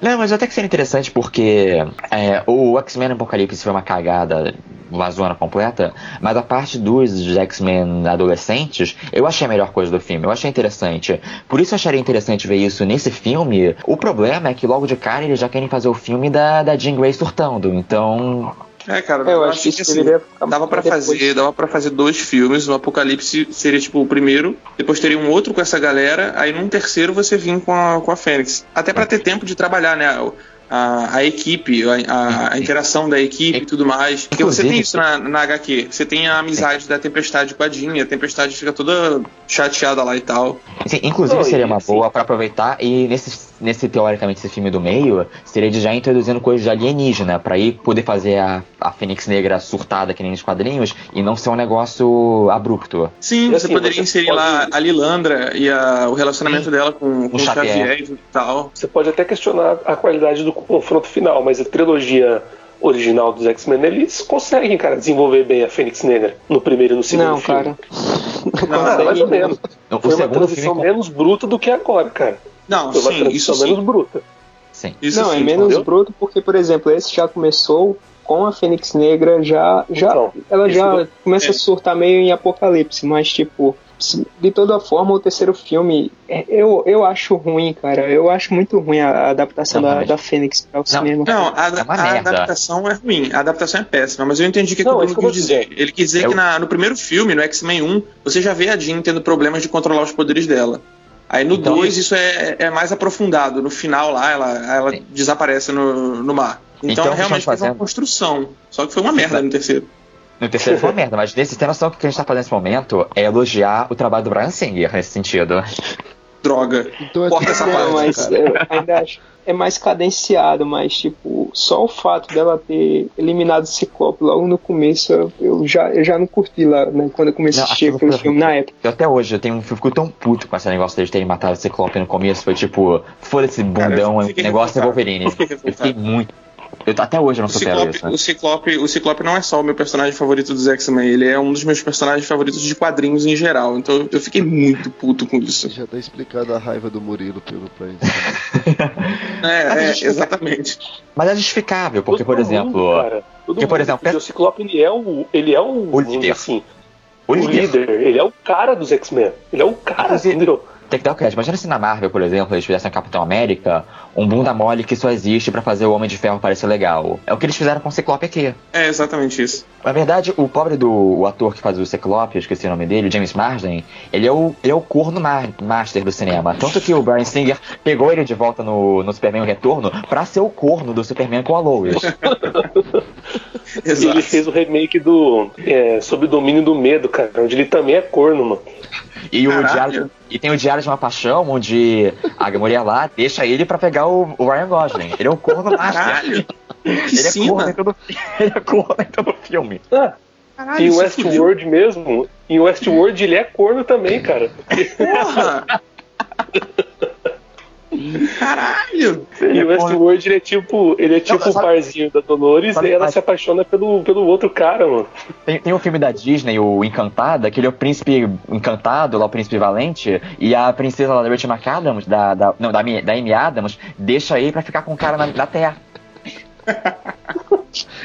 Não, mas até que seria interessante porque é, o X-Men Apocalipse foi uma cagada, uma zona completa, mas a parte dos X-Men adolescentes, eu achei a melhor coisa do filme, eu achei interessante. Por isso eu acharia interessante ver isso nesse filme. O problema é que logo de cara eles já querem fazer o filme da, da Jean Grey surtando, então... É, cara, É, eu acho que isso deveria ficar dava pra depois. fazer, dava para fazer dois filmes. O Apocalipse seria tipo o primeiro, depois teria um outro com essa galera, aí num terceiro você vinha com a, com a Fênix. Até pra ter tempo de trabalhar, né? A, a equipe, a, a- a interação da equipe e tudo mais. Porque você tem isso na, na HQ. Você tem a amizade da Tempestade com a Jean, e a Tempestade fica toda chateada lá e tal. Sim, inclusive seria uma assim- boa pra aproveitar e nesse, nesse teoricamente esse filme do meio seria de já introduzindo coisas de alienígena pra ir poder fazer a, a Fênix Negra surtada que nem nos quadrinhos e não ser um negócio abrupto. Sim, você assim, poderia você inserir pode- lá a Lilandra e a- o relacionamento dela com, com o Xavier. Xavier e tal. Você pode até questionar a qualidade do confronto final, mas a trilogia original dos X-Men, eles conseguem, cara, desenvolver bem a Fênix Negra no primeiro e no segundo Não, filme. cara. Ah, mais ou menos. O Foi uma segundo transição filme. menos bruta do que agora, cara. Não, Foi uma sim, transição isso sim. menos bruta. Sim. Isso não, é sim, menos entendeu? bruto porque, por exemplo, esse já começou com a Fênix Negra, já, já Então, ela já do- começa é. a surtar meio em Apocalipse, mas tipo, de toda forma, o terceiro filme, é, eu, eu acho ruim, cara. Eu acho muito ruim a, adaptação Não, da, mas- da Fênix para o cinema. Não, a, É a adaptação é ruim, a adaptação é péssima, mas eu entendi o que, que Não, o é Bruno que quis dizer. Ele quis dizer Eu- que na- no primeiro filme, no X-Men 1, você já vê a Jean tendo problemas de controlar os poderes dela. Aí no Então, 2 isso é, é mais aprofundado. No final lá, ela, ela Sim. desaparece no, no mar. Então, Então, que realmente teve uma construção. Só que foi uma merda no terceiro. No terceiro foi uma merda, mas nesse tem noção que o que a gente tá fazendo nesse momento é elogiar o trabalho do Brian Singer nesse sentido. Droga. Então Corta essa parte, Não, mas cara. eu ainda acho é mais cadenciado, mas tipo, só o fato dela ter eliminado o Ciclope logo no começo, eu, eu já, eu já não curti lá, né, quando eu comecei a Não, assistir aquilo aquele filme na época. Eu até hoje eu tenho, eu fico tão puto com esse negócio deles terem matado o Ciclope no começo. Foi tipo, foda-se Cara, bundão, eu fiquei negócio é. Wolverine. Eu fiquei Eu muito. Eu, até hoje eu não supero Ciclope, isso. né? o, Ciclope, o Ciclope não é só o meu personagem favorito dos X-Men, ele é um dos meus personagens favoritos de quadrinhos em geral. Então eu fiquei muito puto com isso. Já tá explicado a raiva do Murilo pelo pra isso. É, é, exatamente. Mas é justificável, porque, por mundo, exemplo, cara, todo porque, por mundo, exemplo, porque o Ciclope ele é o, ele é o, O líder. assim, o o líder líder, ele é o cara dos X-Men. Ele é o cara, Inclusive- entendeu? Tem que dar o crédito. Imagina se na Marvel, por exemplo, eles fizessem Capitão América, um bunda mole que só existe pra fazer o Homem de Ferro parecer legal. É o que eles fizeram com o Ciclope aqui. É exatamente isso. Na verdade, o pobre do o ator que faz o Ciclope, eu esqueci o nome dele, o James Marsden, ele é o, ele é o corno ma- master do cinema. Tanto que o Brian Singer pegou ele de volta no, no Superman Retorno pra ser o corno do Superman com a Lois. Exato. ele fez o remake do é, Sob o Domínio do Medo, cara, onde ele também é corno, mano. E, o diário, e tem o Diário de uma Paixão, onde a mulher lá deixa ele pra pegar o, o Ryan Gosling. Ele é o corno master. Caralho! Que Ele é, corno em todo, ele é corno em todo filme. Ah, Caralho, em fudeu. Westworld mesmo, em Westworld ele é corno também, cara. Porra! Caralho! Em Westworld ele é tipo, ele é tipo o sabe- parzinho da Dolores sabe- e ela mas- se apaixona pelo, pelo outro cara, mano. Tem, tem um filme da Disney, o Encantada, que ele é o príncipe encantado, lá o príncipe valente, e a princesa lá da Rachel McAdams, da, da, não, da, da Amy Adams, deixa ele pra ficar com o cara na, na terra.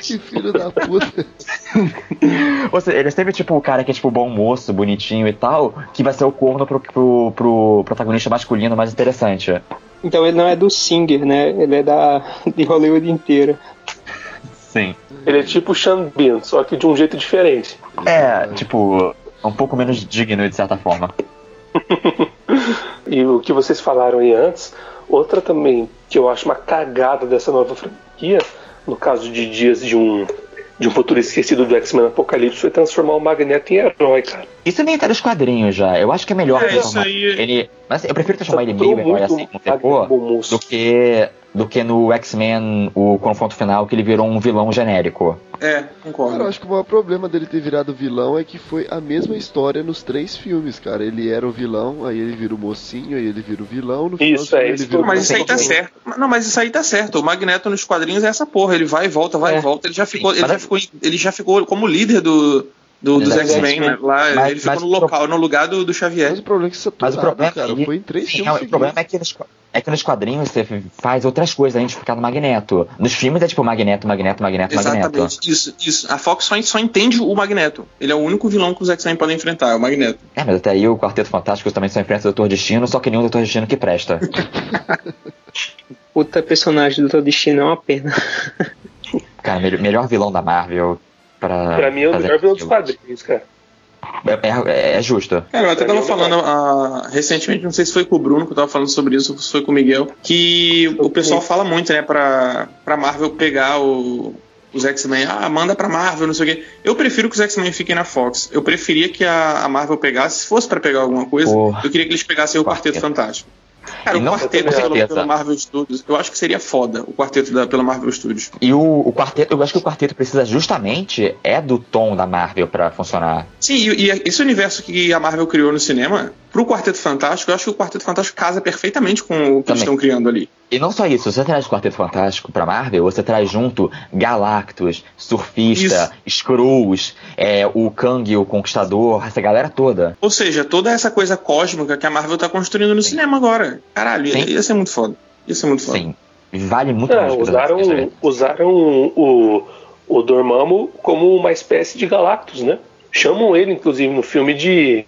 que filho da puta. Ou seja, ele é sempre tipo o cara que é tipo bom moço, bonitinho e tal, que vai ser o corno pro, pro, pro protagonista masculino mais interessante. Então ele não é do Singer, né? Ele é da de Hollywood inteira. Sim. Ele é tipo Sean Bean, só que de um jeito diferente. É, tipo, um pouco menos digno de certa forma. e o que vocês falaram aí antes, outra também que eu acho uma cagada dessa nova franquia, no caso de dias de um de um futuro esquecido do X-Men Apocalipse foi transformar o Magneto em herói, cara. Isso nem tá nos quadrinhos já. Eu acho que é melhor É, transformar isso aí- ele. Mas eu prefiro transformar ele Saturou meio herói assim, com o Magneto terror, bom moço. do que do que no X-Men, o confronto final, que ele virou um vilão genérico. É, Cara, eu concordo. acho que o maior problema dele ter virado vilão é que foi a mesma história nos três filmes, cara. Ele era o vilão, aí ele vira o mocinho, aí ele vira o vilão, no final Isso, filme é, ele isso vira o Mas isso aí tá mocinho. certo. Não, mas isso aí tá certo. O Magneto nos quadrinhos é essa porra. Ele vai e volta, vai É. e volta. Ele já ficou, ele Mas- já ficou, ele já ficou como líder do, do- dos X-Men, né? Lá, Mas- ele ficou no local, no lugar do, do Xavier. Mas o problema é que isso Mas o problema cara, é que- foi em três Sim, filmes é, o problema é que, nos, é que nos quadrinhos você faz outras coisas além de ficar no Magneto. Nos filmes é tipo Magneto, Magneto, Magneto, Magneto. Exatamente, isso, isso. A Fox só, só entende o Magneto. Ele é o único vilão que os X-Men podem enfrentar, é o Magneto. É, mas até aí o Quarteto Fantástico também só enfrenta o Doutor Destino, só que nenhum Doutor Destino que presta. Puta personagem do Doutor Destino é uma pena. Cara, melhor, melhor vilão da Marvel pra. Pra mim é o melhor vilão dos quadrinhos, cara. É, é- é justo. Cara, eu até tava falando ah, recentemente, não sei se foi com o Bruno que eu tava falando sobre isso, ou se foi com o Miguel, que o pessoal fala muito, né, pra, pra Marvel pegar o- os X-Men. Ah, manda pra Marvel, não sei o quê. Eu prefiro que os X-Men fiquem na Fox. Eu preferia que a, a Marvel pegasse, se fosse pra pegar alguma coisa, Porra. eu queria que eles pegassem o Quarteto Quarteto. Fantástico. Cara, E o não- quarteto pela, pela Marvel Studios, eu acho que seria foda o quarteto da, pela Marvel Studios. E o, o quarteto, eu acho que o quarteto precisa justamente é do tom da Marvel pra funcionar. Sim, e, e esse universo que a Marvel criou no cinema, pro Quarteto Fantástico, eu acho que o Quarteto Fantástico casa perfeitamente com o que eles Também. estão criando ali. E não só isso, você traz o Quarteto Fantástico pra Marvel, você traz junto Galactus, Surfista, Skrulls, é, o Kang, o Conquistador, essa galera toda. Ou seja, toda essa coisa cósmica que a Marvel tá construindo no cinema agora. Caralho, Sim. ia ser muito foda. Ia ser muito foda. Sim. Vale muito É, usaram né? usaram o, o Dormammu como uma espécie de Galactus, né? Chamam ele, inclusive, no filme de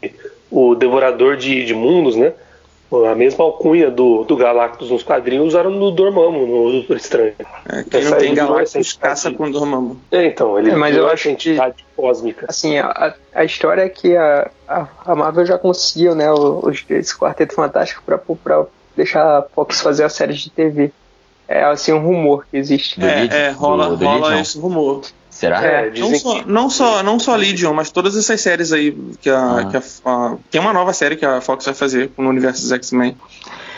o Devorador de, de Mundos, né? A mesma alcunha do, do Galactus nos quadrinhos usaram no Dormammu, no Doutor Estranho. É, quem Essa não tem virou Galactus caça com Dormammu. É, então, ele É, mas eu essa acho que- entidade cósmica. Assim, a, a história é que a, a, a Marvel já conseguiu, né, os, esse Quarteto Fantástico pra, pra deixar a Fox fazer a série de TV. É assim um rumor que existe. Do É, é, rola, Do- do rola esse rumor. Será? É, Não dizem só, que não, só, não só Legion, mas todas essas séries aí que a, Ah. que a, a- tem uma nova série que a Fox vai fazer no universo dos X-Men.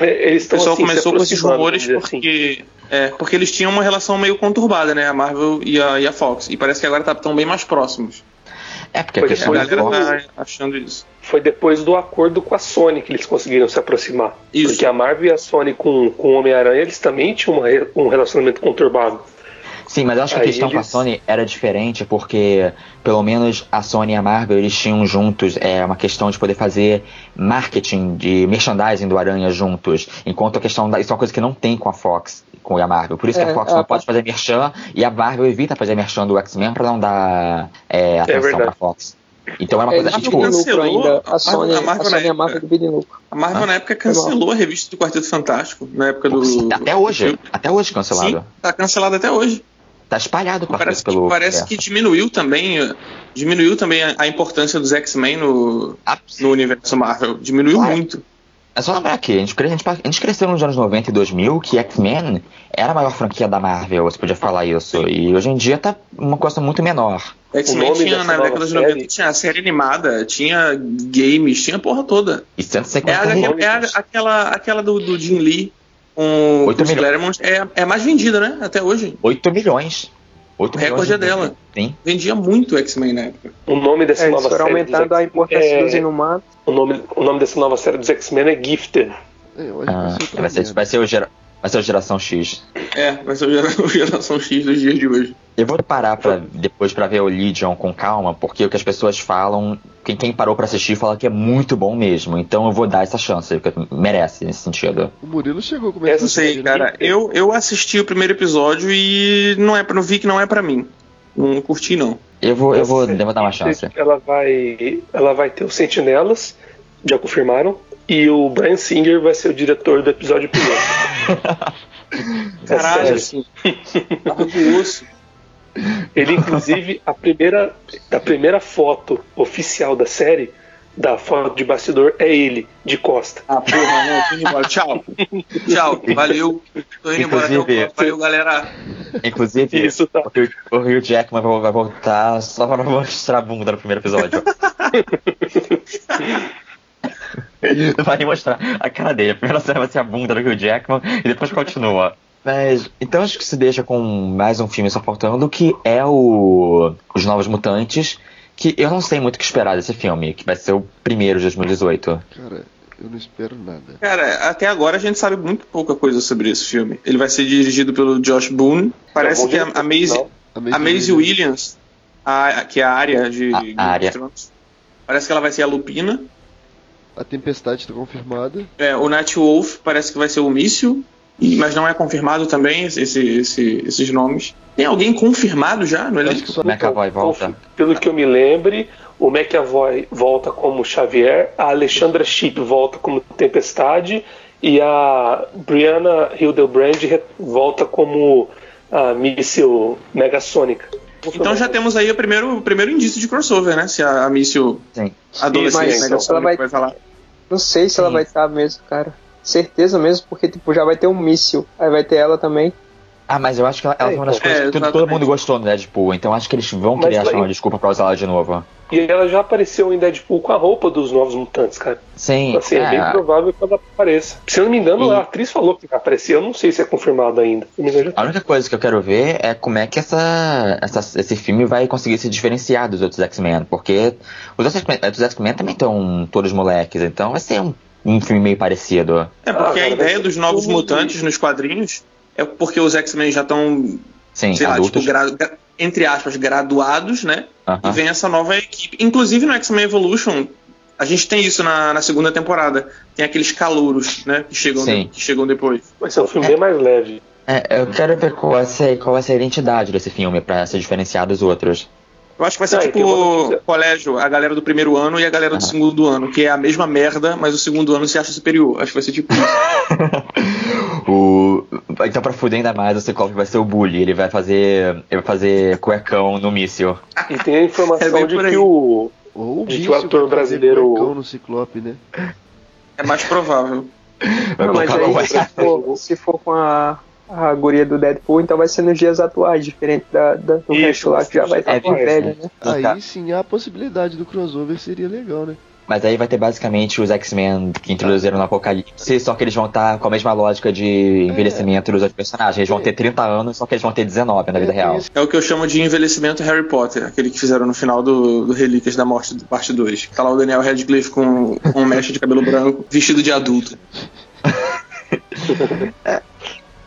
É, eles O pessoal assim, começou com esses rumores assim. porque, é, porque eles tinham uma relação meio conturbada, né? A Marvel e a, e a Fox. E parece que agora estão bem mais próximos. É, porque a Foi A da galera Fox- tá achando isso. Foi depois do acordo com a Sony que eles conseguiram se aproximar. Isso. Porque a Marvel e a Sony com, com o Homem-Aranha, eles também tinham uma um relacionamento conturbado. Sim, mas eu acho que a Aí questão com a eles- Sony era diferente porque, pelo menos, a Sony e a Marvel eles tinham juntos é, uma questão de poder fazer marketing de merchandising do Aranha juntos, enquanto a questão da. Isso é uma coisa que não tem com a Fox, com a Marvel. Por isso que É, a Fox a não Fox- pode fazer merchan e a Marvel evita fazer merchan do X-Men pra não dar é, atenção verdade. pra Fox. Então é uma É, coisa. eles tipo, cancelou ainda. a A Sony, Marvel- a a Marvel Sony e a Marvel época. dividem lucro. A Marvel Ah, na época cancelou a revista do Quarteto Fantástico, na época do. até hoje. Até hoje cancelado. Sim, tá cancelado até hoje. Tá espalhado o quarteto Parece, que, pelo. parece é. que diminuiu também. Diminuiu também a, a importância dos X-Men no, Ah, no universo Marvel. Diminuiu Claro. muito. É só lembrar que a gente, a, gente, a gente cresceu nos anos 90 e 2000 que X-Men era a maior franquia da Marvel, você podia falar isso. E hoje em dia tá uma coisa muito menor. X-Men tinha na década de série- 90, tinha a série animada, tinha games, tinha a porra toda. E 150 É, a- milhões. é a- aquela, aquela do, do Jim Lee os milhões. Claremont é, é mais vendida, né? Até hoje. 8 milhões. 8 O recorde milhões é de- dela. Sim. Vendia muito X-Men na época. O nome dessa É, nova série. aumentando a importância é, dos inumanos. o, nome, o nome dessa nova série dos X-Men é Gifted. É, Ah, vai ser vai, ser, merda. vai, ser o gera, vai ser o Geração X. É, vai ser o Geração X dos dias de hoje. Eu vou parar pra, depois pra ver o Legion com calma, porque o que as pessoas falam, quem, quem parou pra assistir fala que é muito bom mesmo. Então eu vou dar essa chance, porque merece nesse sentido. O Murilo chegou a começar Essa sei, assistir, né? cara. Eu, eu assisti o primeiro episódio e não é, pra- não vi que não é pra mim. Não curti, não. Eu vou, eu vou, Essa eu vou dar uma chance. Ela vai, ela vai ter os Sentinelas, já confirmaram, e o Brian Singer vai ser o diretor do episódio piloto. Caralho, É assim. Tava do osso. Ele, inclusive, a primeira, a primeira foto oficial da série, da foto de bastidor, é ele, de costa. Ah, porra, não, tô indo embora. Tchau. Tchau, valeu. Tô indo embora. Inclusive- Então, valeu, galera. Inclusive, Isso, tá. o Hugh- o Hugh Jackman vai vai voltar só pra mostrar a bunda no primeiro episódio. Não vai mostrar a cara dele. A primeira cena vai ser a bunda do Hugh Jackman e depois continua. Mas, então acho que se deixa com mais um filme só faltando, que é o Os Novos Mutantes, que eu não sei muito o que esperar desse filme, que vai ser o primeiro de 2018. Cara, eu não espero nada. Cara, até agora a gente sabe muito pouca coisa sobre esse filme. Ele vai ser dirigido pelo Josh Boone. Parece que a, Maisie? A a Maisie Williams, a- que é a área de A- Game a of Arya. Thrones, parece que ela vai ser a Lupina. A Tempestade tá confirmada. É, o Night Wolf parece que vai ser o Míssil, mas não é confirmado também esse, esse- esses nomes. Tem alguém confirmado já no Acho elenco? que só McAvoy volta. Pelo que eu me lembre, o McAvoy volta como Xavier, a Alexandra Shipp volta como Tempestade e a Brianna Hildebrand re- volta como a míssil Megasônica. Então já temos aí o primeiro, o primeiro indício de crossover, né? Se a, a Míssil Sim. adolescente ela vai- vai falar. Não sei se ela Sim. vai estar mesmo, cara. Certeza mesmo, porque tipo, já vai ter um míssil. Aí vai ter ela também. Ah, mas eu acho que ela, ela É, foi uma das então. coisas É, que todo, mundo gostou no Deadpool, então acho que eles vão Mas querer achar uma desculpa pra usar ela de novo. E ela já apareceu em Deadpool com a roupa dos Novos Mutantes, cara. Sim, Assim, é, bem é, provável que ela apareça. Se eu não me engano, E- a atriz falou que vai aparecer. Eu não sei se é confirmado ainda. Engano, A única coisa que eu quero ver é como é que essa, essa- esse filme vai conseguir se diferenciar dos outros X-Men, porque os outros X-Men também estão todos moleques, então vai ser um, um filme meio parecido. É, porque Ah, a ideia dos novos mutantes nos quadrinhos é porque os X-Men já estão, Sim, sei lá, tipo, adultos. gra- entre aspas, graduados, né? E Aham. vem essa nova equipe. Inclusive no X-Men Evolution, a gente tem isso na, na segunda temporada. Tem aqueles calouros, né? Que chegam, Sim. que chegam depois. vai ser um filme bem mais leve. É, eu quero ver qual vai, ser, qual vai ser a identidade desse filme pra se diferenciar dos outros. Eu acho que vai ser e tipo notícia. colégio, a galera do primeiro ano e a galera do segundo ano, que é a mesma merda, mas o segundo ano se acha superior. Acho que vai ser tipo isso. o, então, pra fuder ainda mais, o Ciclope vai ser o bully. Ele vai fazer. Ele vai fazer cuecão no míssil. E tem a É informação bem de que o. Ou o De que o ator brasileiro- cuecão no Ciclope, né? É mais provável. Não, mas aí, se for, se for com a, a guria do Deadpool, então vai ser nos dias atuais, diferente da, da- do Isso, resto lá, que já vai estar é verdade. velha, né? Tá. Aí sim a possibilidade do crossover seria legal, né? Mas aí vai ter basicamente os X-Men que introduziram no Apocalipse, só que eles vão estar com a mesma lógica de envelhecimento dos outros personagens. Eles vão ter 30 anos, só que eles vão ter 19 na vida É, real. É o que eu chamo de envelhecimento Harry Potter, aquele que fizeram no final do, do Relíquias da Morte, do parte 2. Tá lá o Daniel Radcliffe com, com um mecha de cabelo branco, vestido de adulto.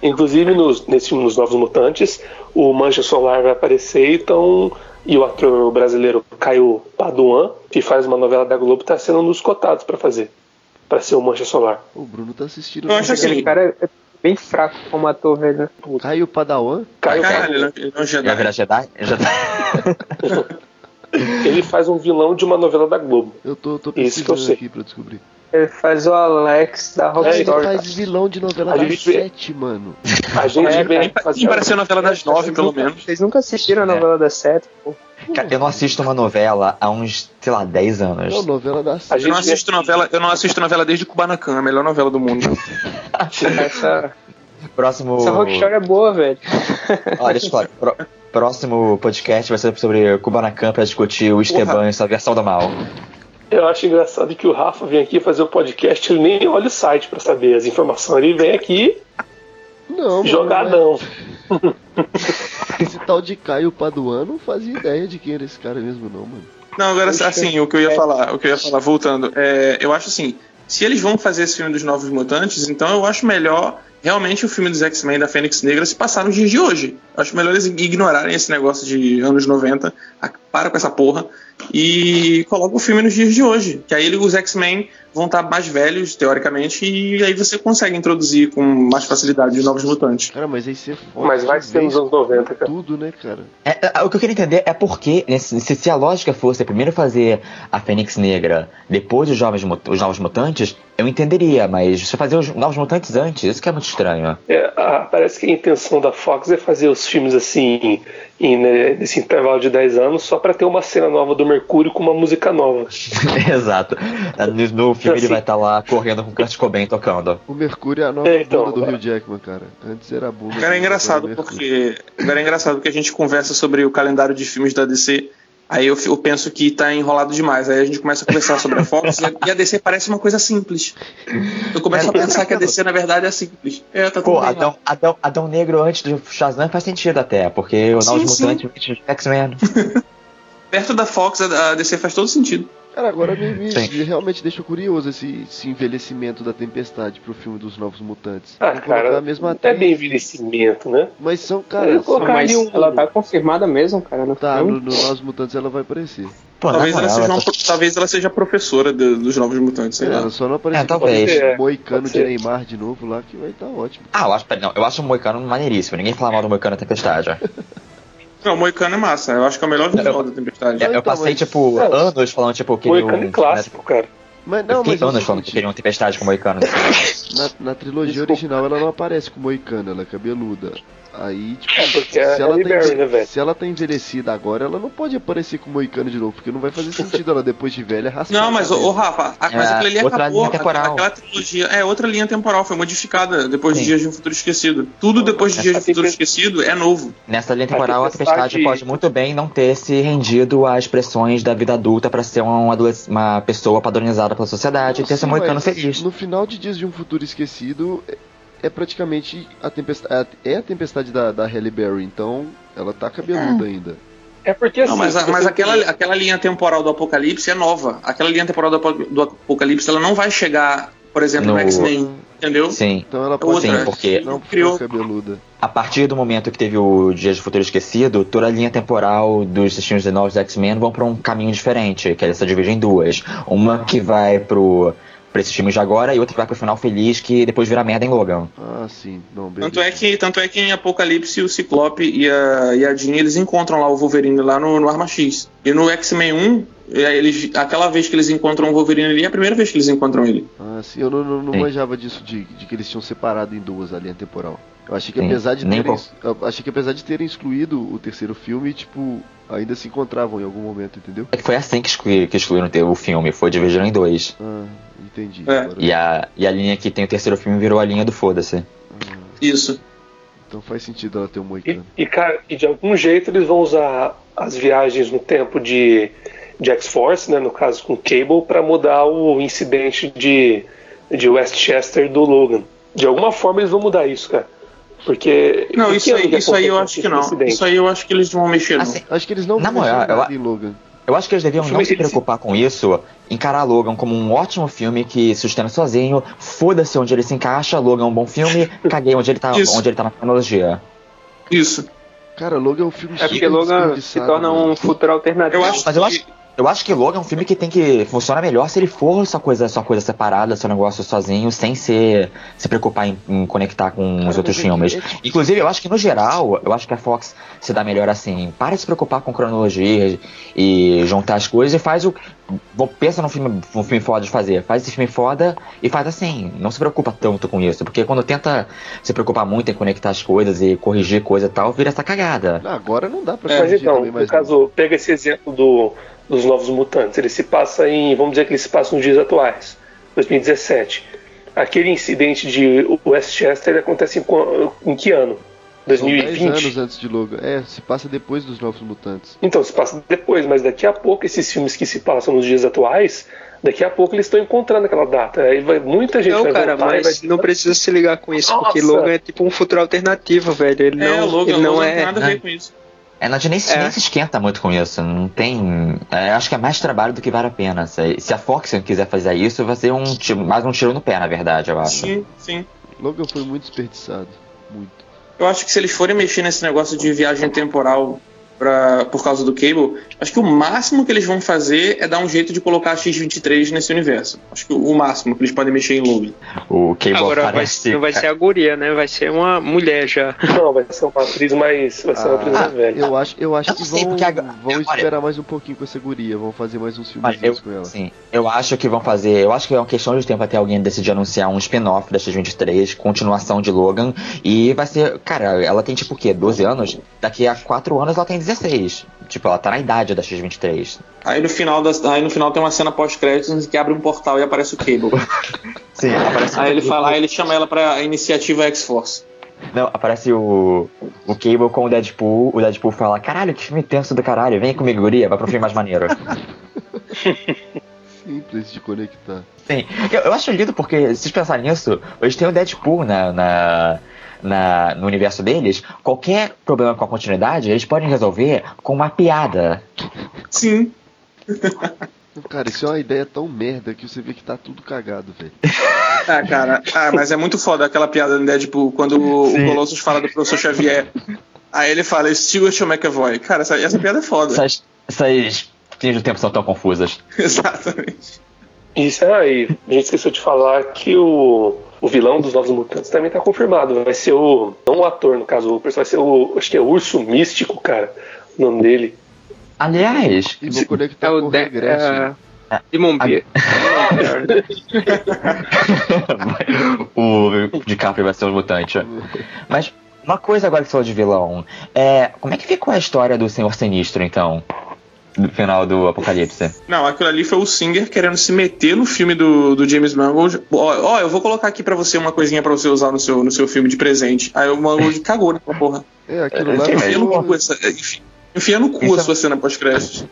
Inclusive, nos, nesse filme Nos Novos Mutantes, o Mancha Solar vai aparecer, então. E o ator brasileiro Caio Paduan, que faz uma novela da Globo, está sendo um dos cotados para fazer. Para ser o Mancha Solar. O Bruno tá assistindo. Eu acho. Aquele cara é bem fraco como ator, velho. Caio Padawan? Caio Caralho, Paduan. ele é um Já virar Jedi. Ele faz um vilão de uma novela da Globo. Eu tô, tô Isso que eu pesquisando sei. aqui pra descobrir. Ele faz o Alex da É, Ele Rockstar. faz vilão de novela A das gente vê- sete, mano. A gente É, vem parecia a novela das nove, pelo menos. Vocês nunca assistiram a novela das sete, pô? Cara, eu não assisto uma novela há uns, sei lá, 10 anos. Não, novela das A Eu não gente assisto novela, eu não assisto novela desde Kubanacan, a melhor novela do mundo. Essa, Próximo. essa Rockstar é boa, velho. Olha, deixa eu falar. Pró- Próximo podcast vai ser sobre Kubanacan pra discutir o Esteban e sua versão do mal. Eu acho engraçado que o Rafa vem aqui fazer o podcast, ele nem olha o site para saber as informações. Ele vem aqui Não, mano, jogadão. Esse tal de Caio Paduan não fazia ideia de quem era esse cara mesmo, não, mano. Não, agora assim, o que eu ia falar, o que eu ia falar, voltando, é, eu acho assim, se eles vão fazer esse filme dos Novos Mutantes, então eu acho melhor realmente o filme dos X-Men da Fênix Negra se passar nos dias de hoje. Eu acho melhor eles ignorarem esse negócio de anos 90, a- para com essa porra, e colocam o filme nos dias de hoje. Que aí os X-Men vão estar mais velhos, teoricamente, e aí você consegue introduzir com mais facilidade os Novos Mutantes. Cara, mas aí você foda. Mas vai ser nos anos 90, cara. Tudo, né, cara? É, é, o que eu queria entender é porque, né, se, se a lógica fosse primeiro fazer a Fênix Negra, depois os, jovens, os Novos Mutantes, eu entenderia, mas você fazer os Novos Mutantes antes, isso que é muito estranho. É, a, parece que a intenção da Fox é fazer os filmes assim, em, né, nesse intervalo de 10 anos, só para ter uma cena nova do Mercúrio com uma música nova. Exato. No, filme assim, ele vai estar tá lá correndo com o Kurt Cobain tocando. O Mercúrio é a nova é, então, bunda do Rio Jackman, cara. Antes era a bunda. Cara, é engraçado porque. Cara, é engraçado que a gente conversa sobre o calendário de filmes da DC Aí eu, eu, penso que tá enrolado demais. Aí a gente começa a conversar sobre a Fox e a DC parece uma coisa simples. Eu começo a pensar que a DC, na verdade, é simples. É, tá Pô, Adão, Adão, Adão Negro antes do Shazam faz sentido até, porque o Novos Mutantes X-Men. Perto da Fox, a DC faz todo sentido. Cara, agora me, me realmente deixa curioso esse, esse, envelhecimento da Tempestade pro filme dos Novos Mutantes. Ah, cara, a mesma atriz, é bem envelhecimento, né? Mas são, cara... São, mas um... ela tá confirmada mesmo, cara, no Tá, no, no, Novos Mutantes ela vai aparecer. Pô, talvez, ela seja uma, tá... talvez ela seja professora de, dos Novos Mutantes, sei é, lá. Ela só não apareceu é, talvez. É, Moicano de Neymar de novo lá, que vai estar tá ótimo. Ah, eu acho, não, eu acho o Moicano maneiríssimo. Ninguém fala mal do Moicano Tempestade. Não, o Moicano é massa. Eu acho que é o melhor visual da Tempestade. Eu, eu passei, então, tipo, é. anos falando, tipo, que. Moicano é clássico, cara. Mas não, mas anos falando que queriam tempestade com o Moicano. na, na trilogia Desculpa. original ela não aparece com Moicano, ela é cabeluda. Aí, tipo, é se, é ela tá Berry, né, se ela tá envelhecida agora, ela não pode aparecer com Moicano de novo, porque não vai fazer sentido ela depois de velha raspar. Não, mas, ô, Rafa, a, mas é, aquilo ali outra acabou. Linha temporal. Aquela trilogia é outra linha temporal, foi modificada depois Sim. de Dias de um Futuro Esquecido. Tudo depois de Dias de um Futuro Esquecido é novo. Nessa linha temporal, a tempestade pode muito bem não ter se rendido às pressões da vida adulta para ser uma, uma pessoa padronizada pela sociedade Nossa, e ter seu Moicano feliz. No final de Dias de um Futuro Esquecido, é praticamente a tempestade. É a tempestade da, da Halle Berry, então ela tá cabeluda é. ainda. É porque assim, Não, mas, mas aquela, aquela linha temporal do Apocalipse é nova. Aquela linha temporal do, do Apocalipse ela não vai chegar, por exemplo, no, no X-Men. Entendeu? Sim. Então ela pode Sim, porque não criou cabeluda. A partir do momento que teve o Dias do Futuro Esquecido, toda a linha temporal dos destinos de novos X-Men vão para um caminho diferente, que ela se divide em duas. Uma que vai pro pra esses filmes de agora e outra que vai pro final feliz que depois vira merda em Logan. Ah, sim. Não, tanto, é que, tanto é que em Apocalipse o Ciclope e a, e a Jean eles encontram lá o Wolverine lá no, no Arma X. E no X-Men 1, eles, aquela vez que eles encontram o Wolverine ali é a primeira vez que eles encontram ele. Ah, sim. Eu não, não, não manjava disso de, de que eles tinham separado em duas a linha temporal. Eu achei que Sim, apesar de terem, achei que apesar de terem excluído o terceiro filme, tipo, ainda se encontravam em algum momento, entendeu? É que foi assim que, excluíram, que excluíram o filme, foi dividido em dois. Ah, entendi. É. E, a, e a linha que tem o terceiro filme virou a linha do foda-se. Ah, Isso. Então faz sentido ela ter um moicano. E, e, cara, e de algum jeito eles vão usar as viagens no tempo de, de X-Force, né, no caso com Cable, para mudar o incidente de, de Westchester do Logan. De alguma forma eles vão mudar isso, cara. Porque. Não, isso aí, isso aí eu acho que não. Incidente? Isso aí eu acho que eles vão mexer. Assim, acho que eles não vão mexer eu, em Logan. Eu acho que eles deviam não se preocupar com isso, encarar Logan como um ótimo filme que sustenta sozinho, foda-se onde ele se encaixa, Logan é um bom filme, caguei onde ele tá, onde ele tá na tecnologia. Isso. Cara, Logan é um filme É porque Logan se torna um futuro alternativo. Eu acho, mas eu acho, eu acho que Logan é um filme que tem que funcionar melhor se ele for sua coisa, sua coisa separada, seu negócio sozinho, sem ser, se preocupar em, em conectar com Cara, os outros filmes. Inclusive, eu acho que no geral, eu acho que a Fox se dá melhor assim. Para de se preocupar com cronologia e juntar as coisas e faz o. Pensa num filme, num filme foda de fazer. Faz esse filme foda e faz assim. Não se preocupa tanto com isso. Porque quando tenta se preocupar muito em conectar as coisas e corrigir coisa e tal, vira essa cagada. Agora não dá pra é, corrigir então, no caso, pega esse exemplo do dos Novos Mutantes. Ele se passa em, vamos dizer que ele se passa nos dias atuais, 2017. Aquele incidente de Westchester acontece em, em que ano? 2020? São 10 anos antes de Logan. É, se passa depois dos Novos Mutantes. Então, se passa depois, mas daqui a pouco esses filmes que se passam nos dias atuais, daqui a pouco eles estão encontrando aquela data. Aí vai, muita gente não, vai cara, voltar mas vai... não precisa se ligar com isso, Nossa. porque Logan é tipo um futuro alternativo, velho. Ele é, não, Logan, ele não Logan é. Não tem nada a ver com isso. É, não, nem, é. nem se esquenta muito com isso. Não tem. É, acho que é mais trabalho do que vale a pena. Se, se a Fox quiser fazer isso, vai ser um mais um tiro no pé, na verdade, eu acho. Sim, sim. Logan foi muito desperdiçado. Muito. Eu acho que se eles forem mexer nesse negócio de viagem temporal pra, por causa do Cable, acho que o máximo que eles vão fazer é dar um jeito de colocar a X-23 nesse universo. Acho que o máximo que eles podem mexer em Logan. O Cable Agora vai, aparece. não vai ser a guria, né? Vai ser uma mulher já. Não, vai ser uma atriz mais. Vai ser uma atriz mais velha. Eu acho, eu acho Eu que sei, vão, porque agora- vão agora- esperar mais um pouquinho com essa guria, vão fazer mais uns filmes eu, com ela. sim, eu acho que vão fazer. Eu acho que é uma questão de tempo até alguém decidir anunciar um spin-off da X-23, continuação de Logan. E vai ser. Cara, ela tem tipo o quê? 12 anos? Daqui a 4 anos ela tem 16. Tipo, ela tá na idade da X-23. Aí no final, das, aí no final tem uma cena pós-créditos que abre um portal e aparece o Cable. Sim, aparece aí ele fala, aí ele chama ela pra iniciativa X-Force. Não, aparece o, o Cable com o Deadpool. O Deadpool fala: Caralho, que filme tenso do caralho. Vem comigo, guria, vai pro filme mais maneiro. Simples de conectar. Sim, eu, eu acho lindo porque, se vocês pensarem nisso, eles têm o Deadpool na, na, na- no universo deles. Qualquer problema com a continuidade, eles podem resolver com uma piada. Sim. Cara, isso é uma ideia tão merda que você vê que tá tudo cagado, velho. Ah, cara. Ah, mas é muito foda aquela piada no Deadpool, quando o, Sim. o Colossus fala do professor Xavier. Aí ele fala, Stuart McAvoy. Cara, essa, essa piada é foda. Essas, essas linhas do tempo são tão confusas. Exatamente. Isso aí, a gente esqueceu de falar que o, o vilão dos Novos Mutantes também tá confirmado. Vai ser o. Não o ator, no caso, o personagem vai ser o. Acho que é o Urso Místico, cara. O nome dele. Aliás, E vou conectar É o o de, regresso. é, Demon Beer. o DiCaprio vai ser um mutante. Mas uma coisa agora que você falou de vilão. É, como é que ficou a história do Senhor Sinistro, então? No final do Apocalipse. Não, aquilo ali foi o Singer querendo se meter no filme do, do James Mangold. Ó, ó, eu vou colocar aqui pra você uma coisinha pra você usar no seu, no seu filme de presente. Aí o Mangold cagou naquela porra. É, aquilo É, lá sim, mas Enfia no cu essa, enfia, enfia no cu Isso a é- sua cena pensando,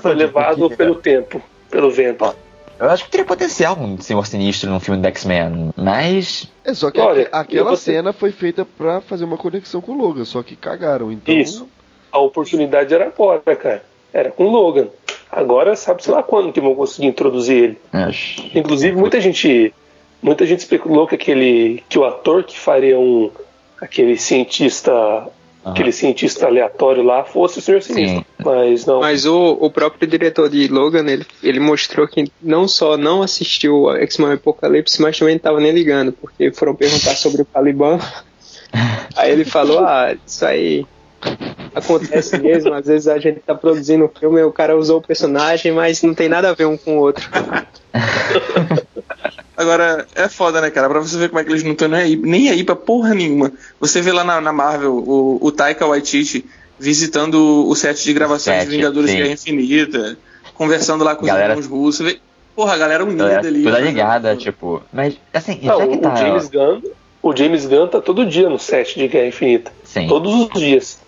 Foi levado que- pelo tempo, pelo vento. Eu acho que teria potencial um Senhor Sinistro num filme do X-Men, mas. É, só que Olha, aque- aquela cena foi feita pra fazer uma conexão com o Logan, só que cagaram, então. Isso. A oportunidade era agora, cara. Era com o Logan. Agora sabe sei lá quando que vão conseguir introduzir ele. acho- Inclusive muita gente, muita gente especulou que aquele que o ator que faria um aquele cientista, aquele cientista aleatório lá fosse o Senhor Sinistro. Sim. Mas não. Mas o, o próprio diretor de Logan, ele, ele mostrou que não só não assistiu a X-Men Apocalipse, mas também estava nem ligando, porque foram perguntar sobre o Caliban. Aí ele falou, ah, isso aí acontece mesmo, às vezes a gente tá produzindo um filme e o cara usou o personagem, mas não tem nada a ver um com o outro. Agora, é foda, né, cara? Pra você ver como é que eles não estão nem aí, nem aí pra porra nenhuma. Você vê lá na, na Marvel o, o Taika Waititi visitando o set de gravação set, de Vingadores sim. Guerra Infinita, conversando lá com Galera- os irmãos russos. Vê, porra, a galera unida Ela ali. é toda né? ligada, tipo. Mas, assim, Não, já que o, tá. o James Gunn, o James Gunn tá todo dia no set de Guerra Infinita. Sim. Todos os dias.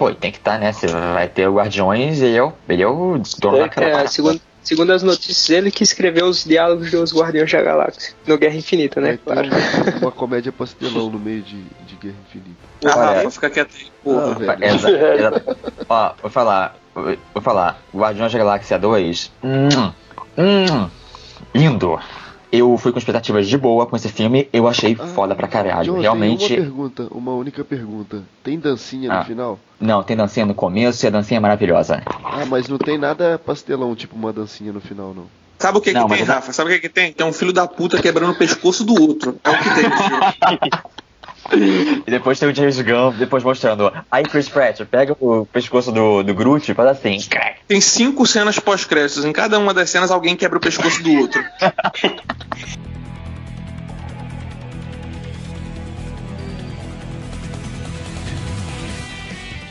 Pô, tem que estar, né? Você vai ter o Guardiões e eu. Ele é o dono É, daquela É, parada. segundo, segundo as notícias, ele que escreveu os diálogos dos Guardiões da Galáxia, no Guerra Infinita, né? Vai ter Claro. um- uma comédia pastelão no meio de, de Guerra Infinita. Ah, Olha- vou ficar quieto aí, porra. Ah, velho. Exa- exa- Ó, vou falar. Vou falar. Guardiões da Galáxia 2. Hum, hum, lindo. Eu fui com expectativas de boa com esse filme. Eu achei Ah, foda pra caralho. John, Realmente. Uma pergunta, uma única pergunta. Tem dancinha Ah. no final? Não, tem dancinha no começo e a dancinha é maravilhosa. Ah, mas não tem nada pastelão, tipo uma dancinha no final, não. Sabe o que, Não, que tem, mas- Rafa? Sabe o que, que tem? Tem um filho da puta quebrando o pescoço do outro. É o que tem. E depois tem o James Gunn, depois mostrando. Aí Chris Pratt pega o pescoço do, do Groot e faz assim. Tem cinco cenas pós-créditos. Em cada uma das cenas, alguém quebra o pescoço do outro.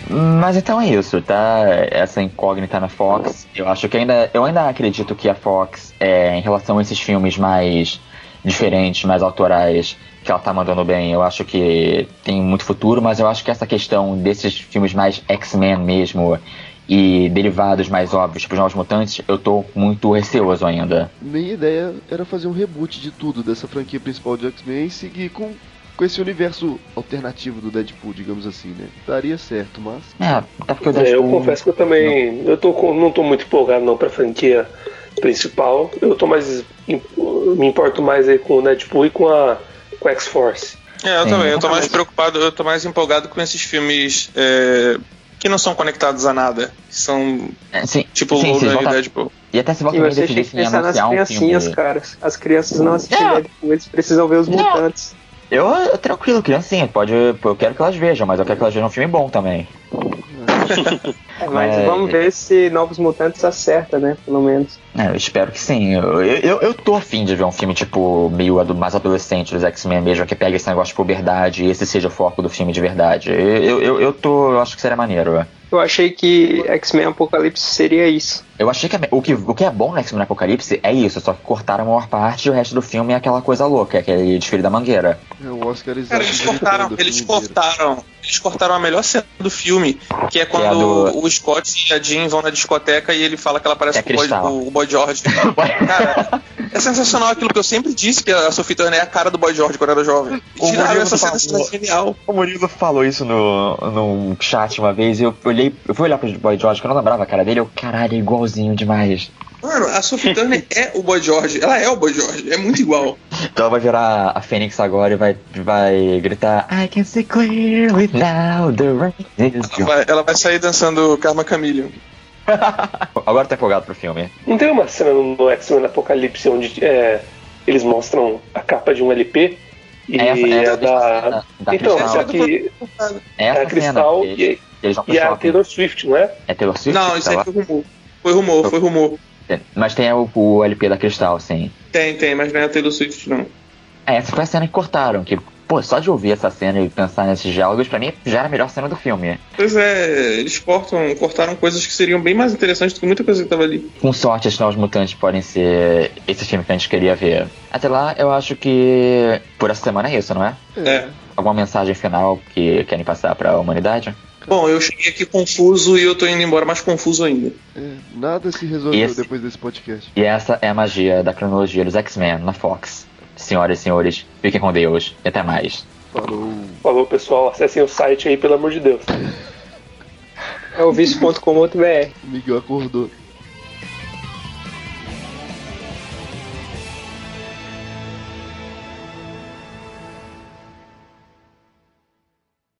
Mas então é isso, tá? Essa incógnita na Fox. Eu acho que ainda. Eu ainda acredito que a Fox, é, em relação a esses filmes mais diferentes, mais autorais, que ela tá mandando bem, eu acho que tem muito futuro, mas eu acho que essa questão desses filmes mais X-Men mesmo e derivados mais óbvios, tipo os Novos Mutantes, eu tô muito receoso ainda. Minha ideia era fazer um reboot de tudo dessa franquia principal de X-Men e seguir com, com esse universo alternativo do Deadpool, digamos assim, né? Daria certo, mas. É, até porque o É, eu Deadpool- confesso que eu também. Eu tô com- não tô muito empolgado não pra franquia principal. Eu tô mais. Me importo mais aí com o Deadpool e com a, com a X-Force. É, eu Sim. também. Eu tô mais preocupado, eu tô mais empolgado com esses filmes é, que não são conectados a nada. Que são É, sim, tipo sim, Logan e Deadpool. E até se volta E e vocês têm que decidissem pensar nas um criancinhas, filme. cara. As crianças não assistem Não. Deadpool, eles precisam ver os Não. mutantes. Eu, eu tranquilo, criancinha, pode. Eu quero que elas vejam, mas eu quero que elas vejam um filme bom também. É, mas É. vamos ver se Novos Mutantes acerta, né? Pelo menos. É, eu espero que sim. Eu, eu, eu tô afim de ver um filme, tipo, meio ado- mais adolescente dos X-Men mesmo, que pega esse negócio de puberdade e esse seja o foco do filme de verdade. Eu, eu, eu, tô. Eu acho que seria maneiro. é. Eu achei que X-Men Apocalipse seria isso. Eu achei que o, que o que é bom no X-Men Apocalipse é isso, só que cortaram a maior parte e o resto do filme é aquela coisa louca, é aquele desfile da mangueira. É o Oscar Cara, eles cortaram, eles cortaram, eles cortaram a melhor cena do filme, que é quando a do- o Scott e a Jean vão na discoteca e ele fala que ela parece É com o Boy, o Boy George. Cara, é sensacional aquilo que eu sempre disse, que a Sophie Turner é a cara do Boy George quando era jovem. O tiraram essa cena, falou. cena genial. O Murilo falou isso no, no chat uma vez e eu olhei, eu fui olhar pro Boy George, que eu não lembrava a cara dele, eu, caralho, é igualzinho demais. Mano, a Sophie Turner é o Boy George. Ela é o Boy George, é muito igual. Então ela vai virar a Fênix agora e vai, vai gritar I can see clearly now, the rain is Ela gone. vai, ela vai sair dançando Karma Chameleon. Agora tá empolgado pro filme. Não tem uma cena no no X-Men Apocalipse onde é, eles mostram a capa de um LP e Essa- é da. da- da então, Cristal. só que É é a Cristal cena, e, eles vão e a. Taylor Swift, não é? É Taylor Swift? Não, isso tá aí foi rumor. Foi rumor, foi rumor. Mas tem o, o LP da Cristal, sim. Tem, tem, mas não é a Taylor Swift, não. É, essa foi a cena que cortaram, que, pô, só de ouvir essa cena e pensar nesses diálogos, pra mim já era a melhor cena do filme. Pois é, eles cortam, cortaram coisas que seriam bem mais interessantes do que muita coisa que tava ali. Com sorte, os Novos Mutantes podem ser esse filme que a gente queria ver. Até lá, eu acho que por essa semana é isso, não é? É. Alguma mensagem final que querem passar pra humanidade? Bom, eu cheguei aqui confuso e eu tô indo embora mais confuso ainda. É, nada se resolveu Esse- depois desse podcast. E essa é a magia da cronologia dos X-Men na Fox. Senhoras e senhores, fiquem com Deus e até mais. Falou. Falou, pessoal, acessem o site aí, pelo amor de Deus. É o vice.com.br. O Miguel acordou.